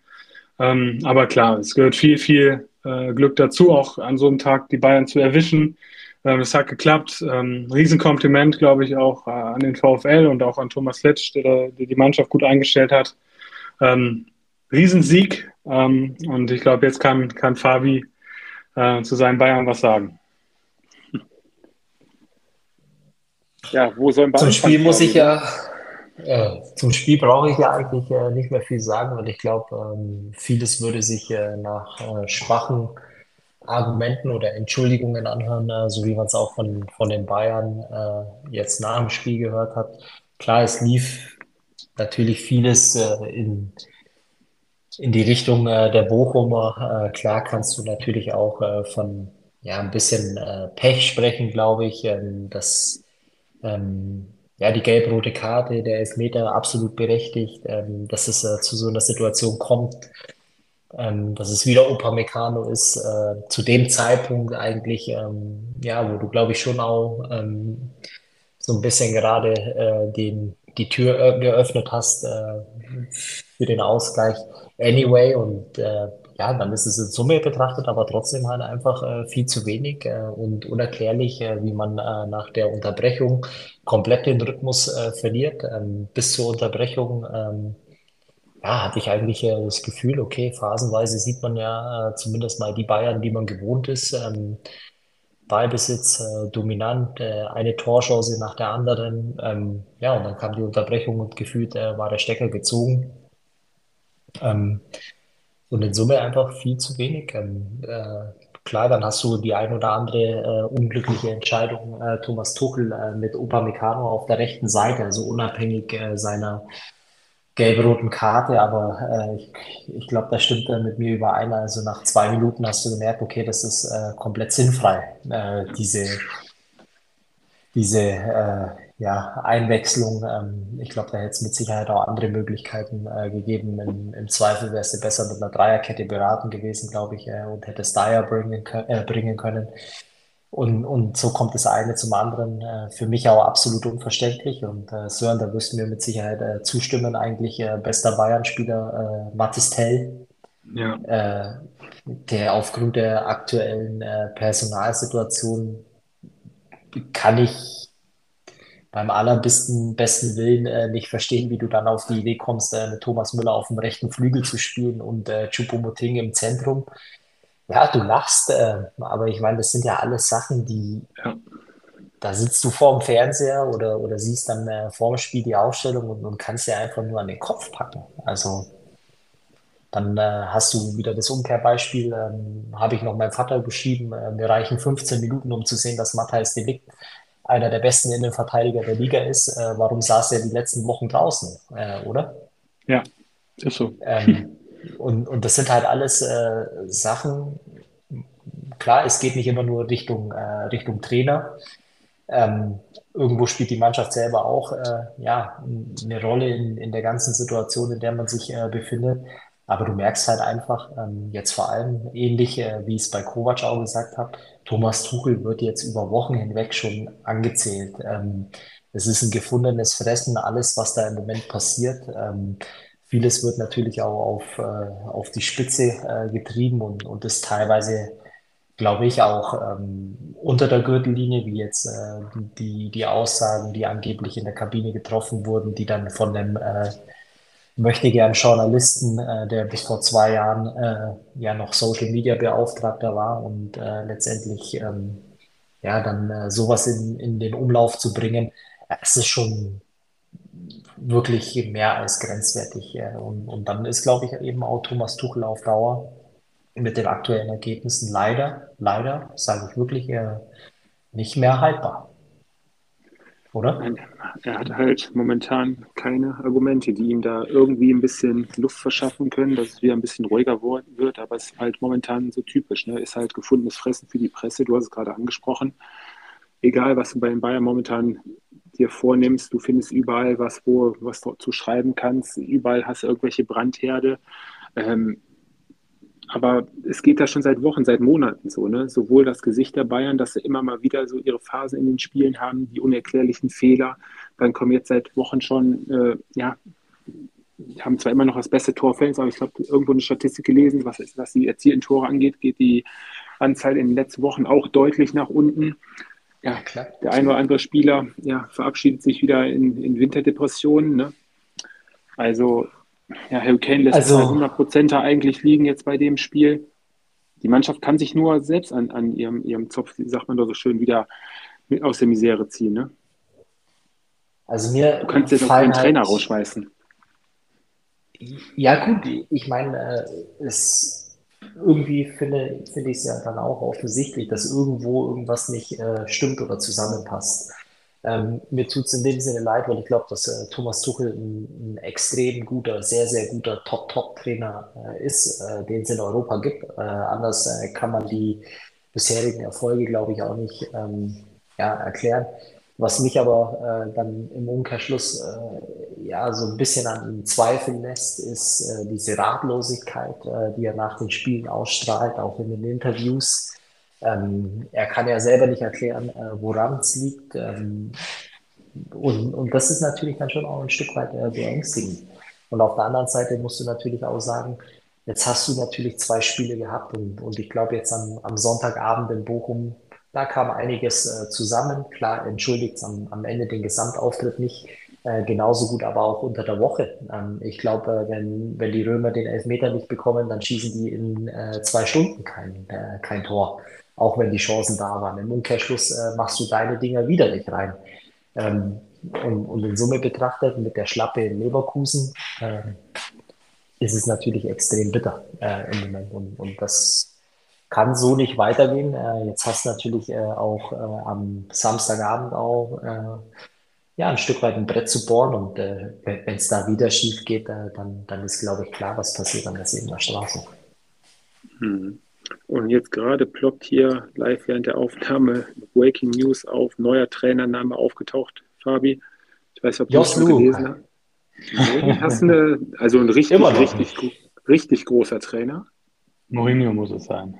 Ähm, aber klar, es gehört viel, viel äh, Glück dazu, auch an so einem Tag die Bayern zu erwischen. Ähm, es hat geklappt. Ähm, Riesenkompliment, glaube ich, auch äh, an den VfL und auch an Thomas Letsch, der, der die Mannschaft gut eingestellt hat. Ähm, Riesensieg. Ähm, und ich glaube, jetzt kann, kann Fabi äh, zu seinen Bayern was sagen. Ja, wo soll Bayern Zum Spiel muss ich ja, äh, zum Spiel brauche ich ja eigentlich äh, nicht mehr viel sagen, weil ich glaube, ähm, vieles würde sich äh, nach äh, schwachen Argumenten oder Entschuldigungen anhören, äh, so wie man es auch von, von den Bayern jetzt nach dem Spiel gehört hat. Klar, es lief natürlich vieles in, in die Richtung der Bochumer. klar kannst du natürlich auch von ja, ein bisschen Pech sprechen, glaube ich, ähm, dass ähm, ja, die gelb-rote Karte, der Elfmeter absolut berechtigt, ähm, dass es äh, zu so einer Situation kommt, ähm, dass es wieder Upamecano ist, äh, zu dem Zeitpunkt eigentlich, ähm, ja, wo du, glaube ich, schon auch ähm, so ein bisschen gerade äh, den, die Tür geöffnet hast äh, für den Ausgleich. Anyway und äh, ja, dann ist es in Summe betrachtet, aber trotzdem halt einfach äh, viel zu wenig äh, und unerklärlich, äh, wie man äh, nach der Unterbrechung komplett den Rhythmus äh, verliert. Ähm, bis zur Unterbrechung ähm, ja, hatte ich eigentlich äh, das Gefühl, okay, phasenweise sieht man ja zumindest mal die Bayern, die man gewohnt ist. Ähm, Ballbesitz äh, dominant, äh, eine Torchance nach der anderen. Ähm, ja, und dann kam die Unterbrechung und gefühlt äh, war der Stecker gezogen. Ähm, und in Summe einfach viel zu wenig. Ähm, äh, klar, dann hast du die ein oder andere äh, unglückliche Entscheidung, äh, Thomas Tuchel äh, mit Upamecano auf der rechten Seite, also unabhängig äh, seiner gelb-roten Karte, aber äh, ich, ich glaube, da stimmt er mit mir überein. Also nach zwei Minuten hast du gemerkt, okay, das ist äh, komplett sinnfrei, äh, diese, diese äh, ja, Einwechslung. Ähm, ich glaube, da hätte es mit Sicherheit auch andere Möglichkeiten äh, gegeben. Im, Im, Zweifel wäre es besser mit einer Dreierkette beraten gewesen, glaube ich, äh, und hätte Dyer bringen, äh, bringen können. Und, und so kommt das eine zum anderen. Äh, für mich auch absolut unverständlich. Und äh, Sören, da wirst du mir mit Sicherheit äh, zustimmen. Eigentlich äh, bester Bayern-Spieler äh, Mathis Tell, ja. äh, der aufgrund der aktuellen äh, Personalsituation kann ich beim allerbesten besten Willen äh, nicht verstehen, wie du dann auf die Idee kommst, äh, mit Thomas Müller auf dem rechten Flügel zu spielen und äh, Chupomoting im Zentrum. Ja, du lachst, äh, aber ich meine, das sind ja alles Sachen, die ja. da sitzt du vorm Fernseher oder, oder siehst dann äh, vorm Spiel die Ausstellung und, und kannst dir einfach nur an den Kopf packen. Also dann äh, hast du wieder das Umkehrbeispiel, ähm, habe ich noch meinem Vater geschrieben, äh, mir reichen 15 Minuten, um zu sehen, dass Matthijs Delikt einer der besten Innenverteidiger der Liga ist, äh, warum saß er die letzten Wochen draußen, äh, oder? Ja, ist so. Ähm, und, und das sind halt alles äh, Sachen, klar, es geht nicht immer nur Richtung, äh, Richtung Trainer. Ähm, irgendwo spielt die Mannschaft selber auch äh, ja, eine Rolle in, in der ganzen Situation, in der man sich äh, befindet. Aber du merkst halt einfach, ähm, jetzt vor allem ähnlich, äh, wie ich es bei Kovac auch gesagt habe, Thomas Tuchel wird jetzt über Wochen hinweg schon angezählt. Ähm, es ist ein gefundenes Fressen, alles, was da im Moment passiert. Ähm, vieles wird natürlich auch auf, äh, auf die Spitze äh, getrieben und, und ist teilweise, glaube ich, auch ähm, unter der Gürtellinie, wie jetzt äh, die, die Aussagen, die angeblich in der Kabine getroffen wurden, die dann von dem äh, möchte gern Journalisten, äh, der bis vor zwei Jahren äh, ja noch Social Media Beauftragter war und äh, letztendlich ähm, ja dann äh, sowas in, in den Umlauf zu bringen, es ist schon wirklich mehr als grenzwertig. Und, und dann ist, glaube ich, eben auch Thomas Tuchel auf Dauer mit den aktuellen Ergebnissen leider, leider, sage ich wirklich, äh, nicht mehr haltbar oder? Er hat halt momentan keine Argumente, die ihm da irgendwie ein bisschen Luft verschaffen können, dass es wieder ein bisschen ruhiger wird, aber es ist halt momentan so typisch. Ne? Ist halt gefundenes Fressen für die Presse, du hast es gerade angesprochen. Egal, was du bei den Bayern momentan dir vornimmst, du findest überall was, wo was dort zu schreiben kannst, überall hast du irgendwelche Brandherde. Ähm, aber es geht da schon seit Wochen, seit Monaten so, ne? Sowohl das Gesicht der Bayern, dass sie immer mal wieder so ihre Phasen in den Spielen haben, die unerklärlichen Fehler. Dann kommen jetzt seit Wochen schon, äh, ja, haben zwar immer noch das beste Torfans, aber ich habe irgendwo eine Statistik gelesen, was, was die erzielten Tore angeht, geht die Anzahl in den letzten Wochen auch deutlich nach unten. Ja, klar. Der ein oder andere Spieler ja, verabschiedet sich wieder in, in Winterdepressionen. Ne? Also, ja, Harry Kane lässt also, 100% eigentlich liegen jetzt bei dem Spiel. Die Mannschaft kann sich nur selbst an, an ihrem, ihrem Zopf, wie sagt man doch so schön, wieder mit aus der Misere ziehen. Ne? Also mir du kannst jetzt auch keinen Trainer rausschmeißen. Ja, gut, ich meine, äh, es irgendwie finde, finde ich es ja dann auch offensichtlich, dass irgendwo irgendwas nicht äh, stimmt oder zusammenpasst. Ähm, mir tut es in dem Sinne leid, weil ich glaube, dass äh, Thomas Tuchel ein, ein, extrem guter, sehr, sehr guter Top-Top-Trainer äh, ist, äh, den es in Europa gibt. Äh, anders äh, kann man die bisherigen Erfolge, glaube ich, auch nicht ähm, ja, erklären. Was mich aber äh, dann im Umkehrschluss ja so ein bisschen an ihm zweifeln lässt, ist diese Ratlosigkeit, die er nach den Spielen ausstrahlt, auch in den Interviews. Ähm, er kann ja selber nicht erklären, äh, woran es liegt. Ähm, und, und das ist natürlich dann schon auch ein Stück weit äh, beängstigend. Und auf der anderen Seite musst du natürlich auch sagen, jetzt hast du natürlich zwei Spiele gehabt und, und ich glaube jetzt am, am Sonntagabend in Bochum da kam einiges äh, zusammen. Klar, entschuldigt am, am Ende den Gesamtauftritt nicht. Äh, genauso gut aber auch unter der Woche. Ähm, ich glaube, wenn, wenn die Römer den Elfmeter nicht bekommen, dann schießen die in äh, zwei Stunden kein, äh, kein Tor. Auch wenn die Chancen da waren. Im Umkehrschluss äh, machst du deine Dinger wieder nicht rein. Ähm, und, und, in Summe betrachtet, mit der Schlappe in Leverkusen, äh, ist es natürlich extrem bitter im Moment. Und, und das kann so nicht weitergehen. Äh, jetzt hast du natürlich äh, auch äh, am Samstagabend auch äh, ja, ein Stück weit ein Brett zu bohren und äh, wenn es da wieder schief geht, äh, dann, dann ist, glaube ich, klar, was passiert an der Siebener Straße. Hm. Und jetzt gerade ploppt hier live während der Aufnahme Breaking News auf, neuer Trainername aufgetaucht, Fabi. Ich weiß nicht, ob du das gelesen hast. Nee, hast eine, also ein richtig, richtig, richtig großer Trainer. Mourinho muss es sein.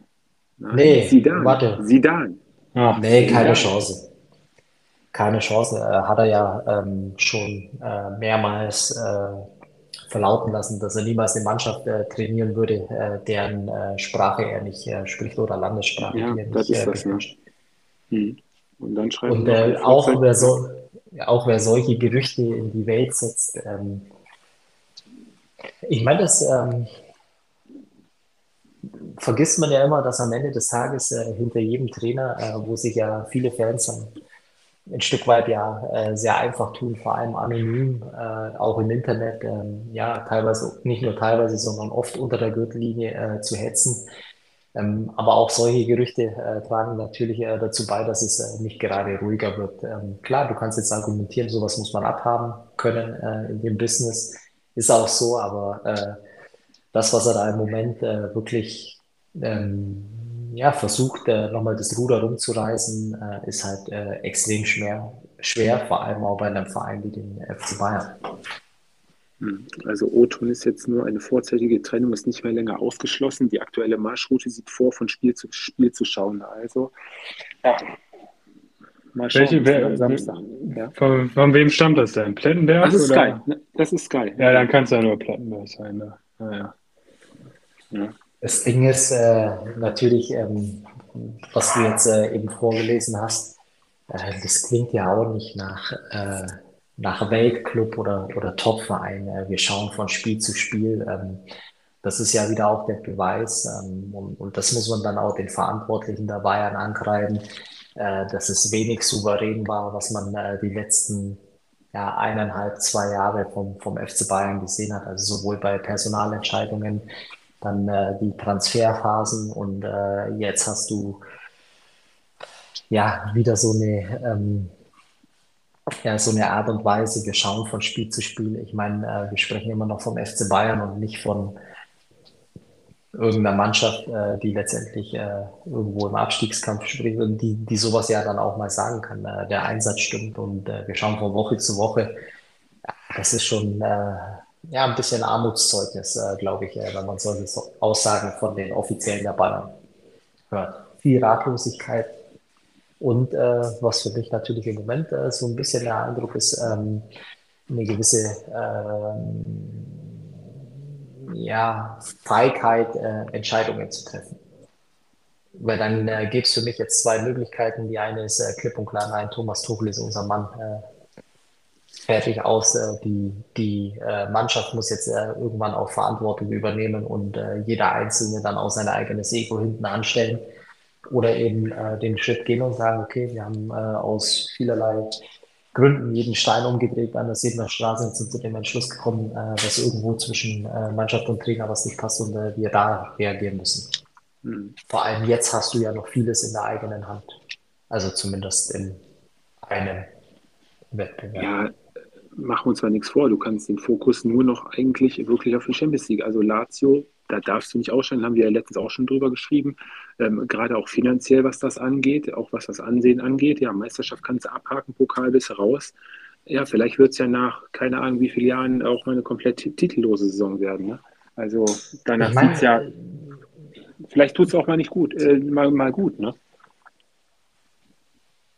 Nein, nee, Zidane. warte. Zidane. Ach, nee, keine Chance. Keine Chance. Äh, hat er ja ähm, schon äh, mehrmals äh, verlauten lassen, dass er niemals eine Mannschaft äh, trainieren würde, äh, deren äh, Sprache er nicht spricht oder Landessprache. Ja, das nicht, ist das, ne? Hm. Und dann schreibt Und auch, wer so, auch wer solche Gerüchte in die Welt setzt, ähm, ich meine, das ähm, vergisst man ja immer, dass am Ende des Tages äh, hinter jedem Trainer, äh, wo sich ja viele Fans dann ein Stück weit ja äh, sehr einfach tun, vor allem anonym, äh, auch im Internet, ähm, ja, teilweise, nicht nur teilweise, sondern oft unter der Gürtellinie äh, zu hetzen. Ähm, aber auch solche Gerüchte äh, tragen natürlich dazu bei, dass es nicht gerade ruhiger wird. Ähm, klar, du kannst jetzt argumentieren, sowas muss man abhaben können in dem Business. Ist auch so, aber das, was er da im Moment wirklich ähm, ja, versucht, äh, nochmal das Ruder rumzureißen, äh, ist halt äh, extrem schwer, schwer, vor allem auch bei einem Verein wie dem FC Bayern. Hm, also O-Ton ist jetzt nur eine vorzeitige Trennung, ist nicht mehr länger ausgeschlossen. Die aktuelle Marschroute sieht vor, von Spiel zu Spiel zu schauen. Also, ja. Mal schauen, Welche, wer, Samstag. Ja. Von, von, wem stammt das denn? Plettenberg? Das ist oder? Sky. Das ist Sky. Ja, dann kann es ja nur Plettenberg sein. Ne? Naja. Ja. Das Ding ist äh, natürlich, ähm, was du jetzt äh, eben vorgelesen hast, äh, das klingt ja auch nicht nach, äh, nach Weltclub oder, oder Topverein. Äh, wir schauen von Spiel zu Spiel. Ähm, das ist ja wieder auch der Beweis. Ähm, und, und das muss man dann auch den Verantwortlichen der Bayern ankreiden, äh, dass es wenig souverän war, was man die letzten ja, eineinhalb, zwei Jahre vom, vom FC Bayern gesehen hat. Also sowohl bei Personalentscheidungen dann äh, die Transferphasen und äh, jetzt hast du ja wieder so eine ähm, ja, so eine Art und Weise, wir schauen von Spiel zu Spiel. Ich meine, äh, wir sprechen immer noch vom FC Bayern und nicht von irgendeiner Mannschaft, äh, die letztendlich äh, irgendwo im Abstiegskampf spricht und die, die sowas ja dann auch mal sagen kann. Äh, der Einsatz stimmt und wir schauen von Woche zu Woche. Das ist schon, ja, ein bisschen Armutszeugnis, äh, glaube ich, äh, wenn man solche Aussagen von den Offiziellen Bayern hört. Viel Ratlosigkeit. Und äh, was für mich natürlich im Moment äh, so ein bisschen der Eindruck ist, ähm, eine gewisse ähm, ja, Feigheit, äh, Entscheidungen zu treffen. Weil dann äh, gibt es für mich jetzt zwei Möglichkeiten. Die eine ist äh, klipp und klar, nein, Thomas Tuchel ist unser Mann. Fertig aus. Äh, die die äh, Mannschaft muss jetzt äh, irgendwann auch Verantwortung übernehmen und jeder Einzelne dann auch sein eigenes Ego hinten anstellen. Oder eben den Schritt gehen und sagen, okay, wir haben aus vielerlei Gründen jeden Stein umgedreht an der Siebener Straße und sind zu dem Entschluss gekommen, dass irgendwo zwischen Mannschaft und Trainer was nicht passt und wir da reagieren müssen. Mhm. Vor allem jetzt hast du ja noch vieles in der eigenen Hand. Also zumindest in einem Wettbewerb. Ja, machen wir uns zwar nichts vor, du kannst den Fokus nur noch eigentlich wirklich auf die Champions League. Also Lazio, da darfst du nicht aussteigen, haben wir ja letztens auch schon drüber geschrieben. Ähm, gerade auch finanziell, was das angeht, auch was das Ansehen angeht. Ja, Meisterschaft kannst du abhaken, Pokal bist raus. Ja, vielleicht wird es ja nach, keine Ahnung, wie viele Jahren auch mal eine komplett titellose Saison werden. Ne? Also danach sieht es ja, vielleicht tut es auch mal nicht gut, äh, mal, mal gut, ne?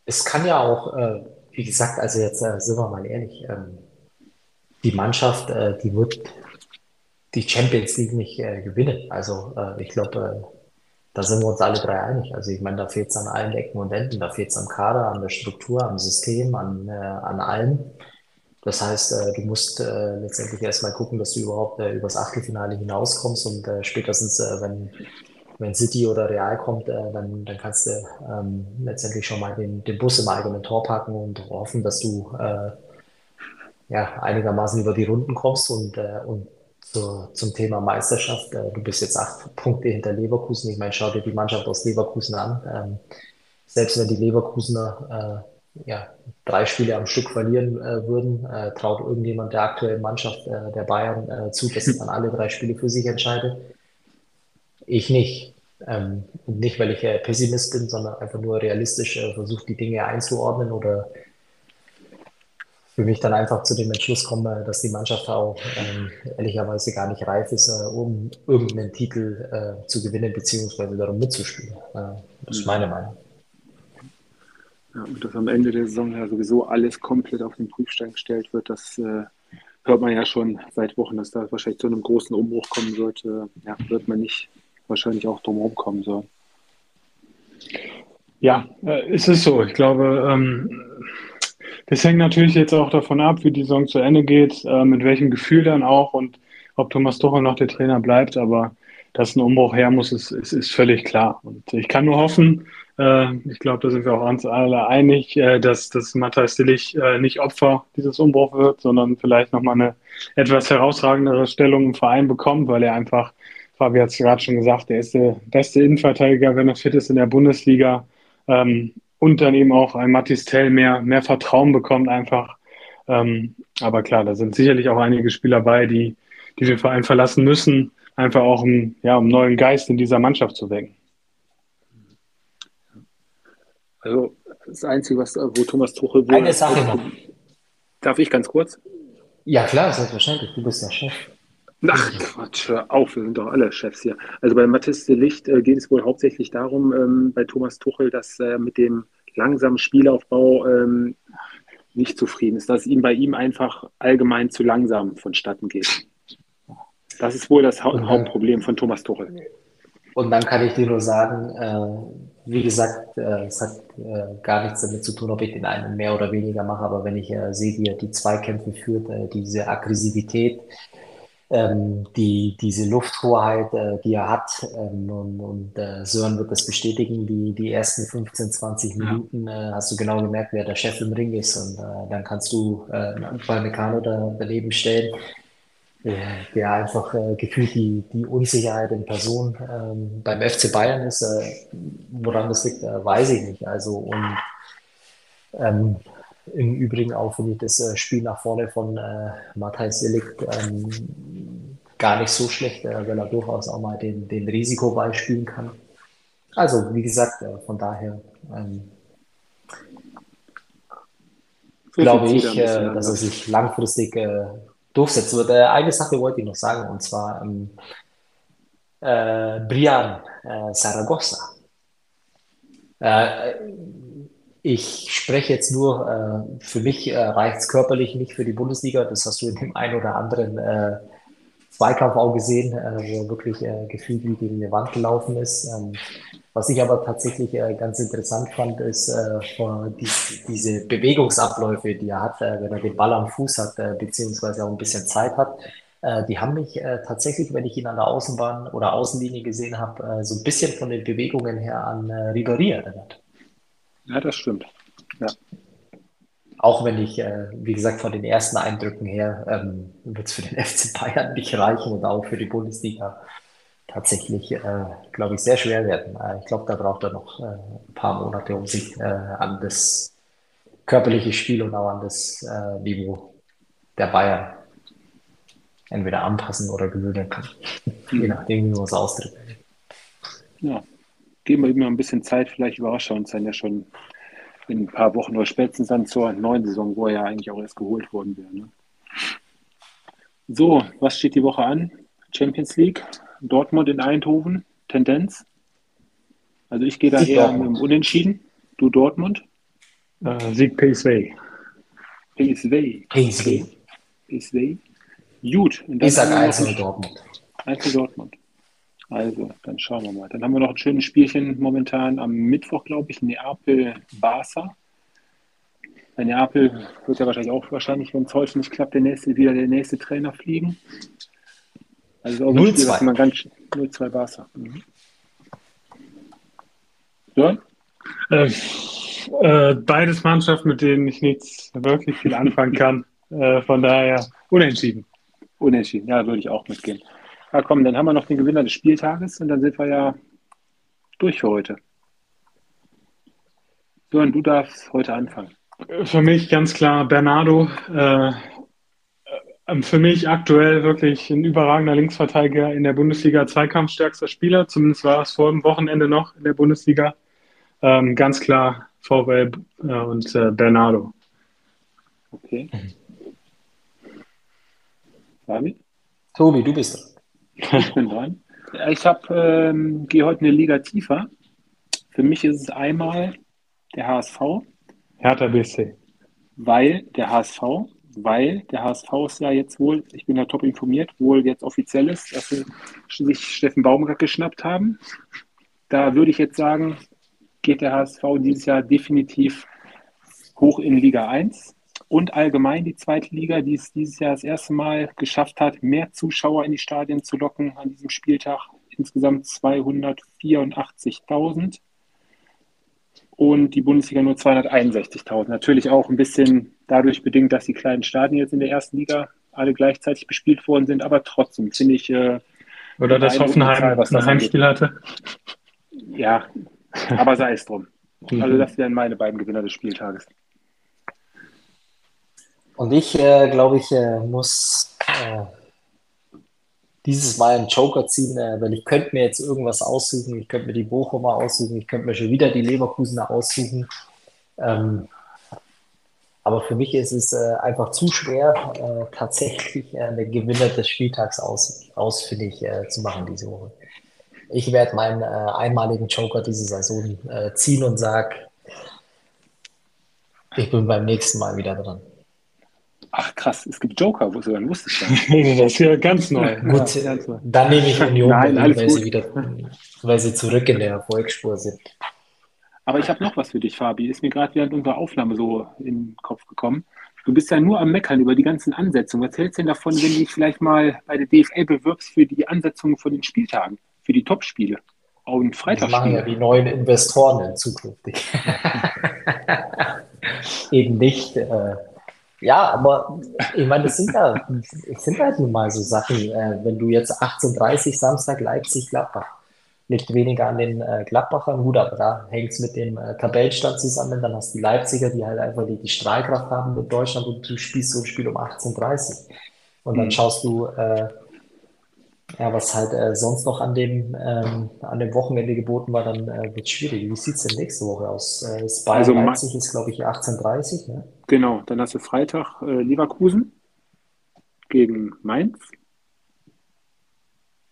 Es kann ja auch äh, wie gesagt, also jetzt äh, sind wir mal ehrlich, ähm, die Mannschaft, äh, die wird die Champions League nicht äh, gewinnen. Also äh, ich glaube, äh, da sind wir uns alle drei einig. Also ich meine, da fehlt es an allen Ecken und Enden, da fehlt es am Kader, an der Struktur, am System, an, äh, an allem. Das heißt, du musst letztendlich erstmal gucken, dass du überhaupt übers Achtelfinale hinauskommst und spätestens, wenn wenn City oder Real kommt, äh, dann, dann kannst du ähm, letztendlich schon mal den, den Bus im eigenen Tor packen und hoffen, dass du äh, ja, einigermaßen über die Runden kommst und, äh, und zu, zum Thema Meisterschaft. Äh, du bist jetzt acht Punkte hinter Leverkusen. Ich meine, schau dir die Mannschaft aus Leverkusen an. Ähm, selbst wenn die Leverkusener äh, ja, drei Spiele am Stück verlieren äh, würden, äh, traut irgendjemand der aktuellen Mannschaft äh, der Bayern äh, zu, dass sie dann alle drei Spiele für sich entscheidet. Ich nicht. Ähm, nicht, weil ich äh, Pessimist bin, sondern einfach nur realistisch äh, versuche, die Dinge einzuordnen oder für mich dann einfach zu dem Entschluss komme, dass die Mannschaft auch ähm, ehrlicherweise gar nicht reif ist, äh, um irgendeinen Titel äh, zu gewinnen beziehungsweise darum mitzuspielen. Äh, das ist meine Meinung. Ja, und dass am Ende der Saison ja sowieso alles komplett auf den Prüfstein gestellt wird, das äh, hört man ja schon seit Wochen, dass da wahrscheinlich zu einem großen Umbruch kommen wird. ja, wird man nicht wahrscheinlich auch drumherum kommen soll. Ja, äh, es ist so. Ich glaube, ähm, das hängt natürlich jetzt auch davon ab, wie die Saison zu Ende geht, äh, mit welchem Gefühl dann auch und ob Thomas Tuchel noch der Trainer bleibt. Aber dass ein Umbruch her muss, ist, ist, ist völlig klar. Und ich kann nur hoffen, äh, ich glaube, da sind wir auch uns alle einig, dass, dass Matthias Dillich nicht Opfer dieses Umbruchs wird, sondern vielleicht nochmal eine etwas herausragendere Stellung im Verein bekommt, weil er einfach Fabi hat es gerade schon gesagt, er ist der beste Innenverteidiger, wenn er fit ist in der Bundesliga. Ähm, und dann eben auch ein Mathis Tell mehr, mehr Vertrauen bekommt einfach. Ähm, aber klar, da sind sicherlich auch einige Spieler bei, die, die den Verein verlassen müssen, einfach auch um, ja, um neuen Geist in dieser Mannschaft zu wecken. Also das Einzige, was, wo Thomas Tuchel... Eine Sache noch. Darf ich ganz kurz? Ja, klar, selbstverständlich. Du bist der Chef. Ach Quatsch, hör auf, wir sind doch alle Chefs hier. Also bei Mathis de Licht äh, geht es wohl hauptsächlich darum, ähm, bei Thomas Tuchel, dass er mit dem langsamen Spielaufbau ähm, nicht zufrieden ist, dass es ihm bei ihm einfach allgemein zu langsam vonstatten geht. Das ist wohl das ha dann, Hauptproblem von Thomas Tuchel. Und dann kann ich dir nur sagen, äh, wie gesagt, äh, es hat äh, gar nichts damit zu tun, ob ich den einen mehr oder weniger mache, aber wenn ich äh, sehe, wie er die Zweikämpfe führt, äh, diese Aggressivität, ähm, die, diese Lufthoheit, äh, die er hat. Ähm, und und äh, Sören wird das bestätigen, die, die ersten 15, 20 Minuten äh, hast du genau gemerkt, wer der Chef im Ring ist. Und äh, dann kannst du äh, einen Meccano da, daneben stellen, äh, der einfach äh, gefühlt die, die Unsicherheit in Person ähm, beim FC Bayern ist. Äh, woran das liegt, äh, weiß ich nicht. Also und ähm, im Übrigen auch finde ich das äh, Spiel nach vorne von äh, Matthijs Delikt ähm, gar nicht so schlecht, äh, weil er durchaus auch mal den, den Risikoball spielen kann. Also, wie gesagt, äh, von daher ähm, glaube ich, äh, dass er sich langfristig äh, durchsetzen wird. Äh, eine Sache wollte ich noch sagen, und zwar ähm, äh, Brian Saragossa. Ich spreche jetzt nur, äh, für mich äh, reicht es körperlich nicht für die Bundesliga. Das hast du in dem einen oder anderen äh, Zweikampf auch gesehen, äh, wo er wirklich äh, gefühlt wie gegen eine Wand gelaufen ist. Ähm, was ich aber tatsächlich äh, ganz interessant fand, ist die, diese Bewegungsabläufe, die er hat, wenn er den Ball am Fuß hat, beziehungsweise auch ein bisschen Zeit hat. Die haben mich tatsächlich, wenn ich ihn an der Außenbahn oder Außenlinie gesehen habe, so ein bisschen von den Bewegungen her an Ribéry erinnert. Ja, das stimmt. Ja. Auch wenn ich, äh, wie gesagt, von den ersten Eindrücken her ähm, wird es für den FC Bayern nicht reichen und auch für die Bundesliga tatsächlich, äh, glaube ich, sehr schwer werden. Äh, ich glaube, da braucht er noch äh, ein paar Monate, um sich äh, an das körperliche Spiel und auch an das äh, Niveau der Bayern entweder anpassen oder gewöhnen kann. Je nachdem, wie man es ausdrückt. Ja, geben wir ihm mal ein bisschen Zeit, vielleicht überrascht er uns dann ja schon in ein paar Wochen oder spätestens dann zur neuen Saison, wo er ja eigentlich auch erst geholt worden wäre. Ne? So, was steht die Woche an? Champions League, Dortmund in Eindhoven, Tendenz. Also ich gehe da Sieg eher Dortmund. mit dem Unentschieden. Du Dortmund? Uh, Sieg PSV. PSV. PSV. PSV. Gut. ich sage Einzel Dortmund. Einzel Dortmund. Also, dann schauen wir mal. Dann haben wir noch ein schönes Spielchen momentan am Mittwoch, glaube ich, Neapel-Barca. Bei Neapel wird ja wahrscheinlich auch wahrscheinlich, wenn es heute nicht klappt, der nächste, wieder der nächste Trainer fliegen. Also auch 0 Spiel, was man ganz 0-2 Barca. Mhm. Ja? Äh, äh, beides Mannschaften, mit denen ich nichts wirklich viel anfangen kann. Äh, von daher unentschieden. Unentschieden, ja, würde ich auch mitgehen. Ja, komm, dann haben wir noch den Gewinner des Spieltages und dann sind wir ja durch für heute. So, und du darfst heute anfangen. Für mich ganz klar Bernardo. Äh, äh, für mich aktuell wirklich ein überragender Linksverteidiger in der Bundesliga, zweikampfstärkster Spieler. Zumindest war es vor dem Wochenende noch in der Bundesliga. Ähm, ganz klar VW äh, und äh, Bernardo. Okay. Tobi, du bist dran. Ich bin dran. Ich ähm, gehe heute eine Liga tiefer. Für mich ist es einmal der HSV. Hertha BSC. Weil der HSV, weil der HSV ist ja jetzt wohl, ich bin ja top informiert, wohl jetzt offiziell ist, dass sie sich Steffen Baumgart geschnappt haben. Da würde ich jetzt sagen, geht der HSV dieses Jahr definitiv hoch in Liga 1 und allgemein die zweite Liga, die es dieses Jahr das erste Mal geschafft hat, mehr Zuschauer in die Stadien zu locken an diesem Spieltag. Insgesamt 284.000 und die Bundesliga nur 261.000. Natürlich auch ein bisschen dadurch bedingt, dass die kleinen Stadien jetzt in der ersten Liga alle gleichzeitig bespielt worden sind, aber trotzdem finde ich. Äh, Oder dass Hoffenheim Zahl, was ein Heimspiel hatte. Ja, aber sei es drum. Also das wären meine beiden Gewinner des Spieltages. Und ich äh, glaube, ich äh, muss äh, dieses Mal einen Joker ziehen, äh, weil ich könnte mir jetzt irgendwas aussuchen. Ich könnte mir die Bochumer aussuchen, ich könnte mir schon wieder die Leverkusener aussuchen. Ähm, aber für mich ist es äh, einfach zu schwer, äh, tatsächlich den Gewinner des Spieltags aus, ausfindig zu machen diese Woche. Ich werde meinen einmaligen Joker diese Saison ziehen und sage, ich bin beim nächsten Mal wieder dran. Ach krass, es gibt Joker, wo dann wusste ich das. das ist ja ganz neu. Gut, ja, ganz neu. dann nehme ich Union, Nein, Berlin, weil, sie wieder, weil sie zurück in der Erfolgsspur sind. Aber ich habe noch was für dich, Fabi. Ist mir gerade während unserer Aufnahme so in den Kopf gekommen. Du bist ja nur am Meckern über die ganzen Ansetzungen. Was hältst du denn davon, wenn du dich vielleicht mal bei der DFL bewirbst für die Ansetzungen von den Spieltagen, für die Topspiele? Und Freitagsspiele. Das machen ja die neuen Investoren in zukünftig. Eben nicht. Äh, ja, aber ich meine, das sind ja, das sind halt nun mal so Sachen. Äh, wenn du jetzt 18.30 Samstag Leipzig, Gladbach, liegt weniger an den äh, Gladbachern, gut, aber da hängt es mit dem äh, Tabellenstand zusammen. Dann hast du die Leipziger, die halt einfach die, die Strahlkraft haben mit Deutschland und du spielst so ein Spiel um 18.30 Und dann mhm. schaust du, äh, ja, was halt äh, sonst noch an dem, ähm, an dem Wochenende geboten war, dann äh, wird es schwierig. Wie sieht es denn nächste Woche aus? Äh, Bayern also, Leipzig ist, glaube ich, 18.30 ne? Genau, dann hast du Freitag äh, Leverkusen. gegen Mainz.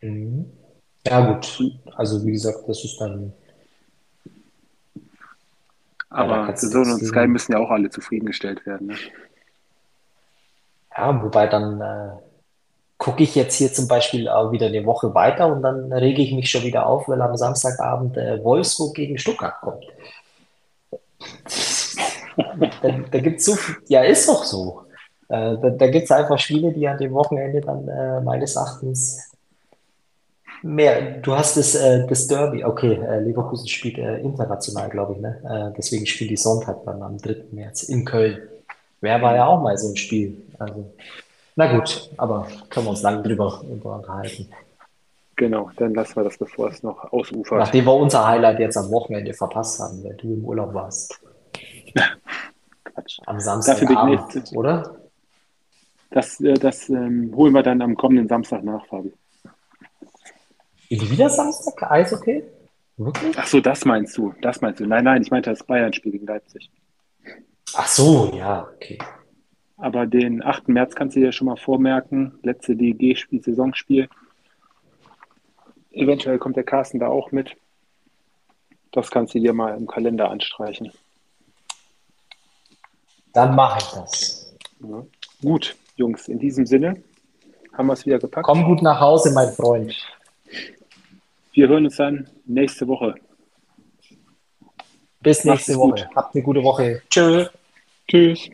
Mhm. Ja, gut. Also, wie gesagt, das ist dann. Aber ja, Saison und Sky müssen ja auch alle zufriedengestellt werden. Ne? Ja, wobei dann äh, gucke ich jetzt hier zum Beispiel auch wieder eine Woche weiter und dann rege ich mich schon wieder auf, weil am Samstagabend äh, Wolfsburg gegen Stuttgart kommt. Da da gibt es so ja, ist doch so. Äh, da da gibt es einfach Spiele, die an dem Wochenende dann äh, meines Erachtens mehr. Du hast das, äh, das Derby, okay, äh, Leverkusen spielt äh, international, glaube ich, ne? Äh, deswegen spielt die Sonntag dann am 3. März in Köln. Wer war ja auch mal so ein Spiel. Also, na gut, aber können wir uns lange drüber unterhalten. Genau, dann lassen wir das, bevor es noch ausufert. Nachdem wir unser Highlight jetzt am Wochenende verpasst haben, weil du im Urlaub warst. Quatsch. Am Samstagabend, oder? Das, äh, das ähm, holen wir dann am kommenden Samstag nach, Fabi. Wieder Samstag? Eishockey? Wirklich? Ach so, das meinst du. Das meinst du. Nein, nein, ich meinte das Bayern-Spiel gegen Leipzig. Ach so, ja, okay. Aber den 8. März kannst du dir schon mal vormerken. Letzte DG-Spiel, Saisonspiel. Eventuell kommt der Carsten da auch mit. Das kannst du dir mal im Kalender anstreichen. Dann mache ich das. Ja. Gut, Jungs, in diesem Sinne haben wir es wieder gepackt. Komm gut nach Hause, mein Freund. Wir hören uns dann nächste Woche. Bis nächste Woche. Gut. Habt eine gute Woche. Tschö. Tschüss.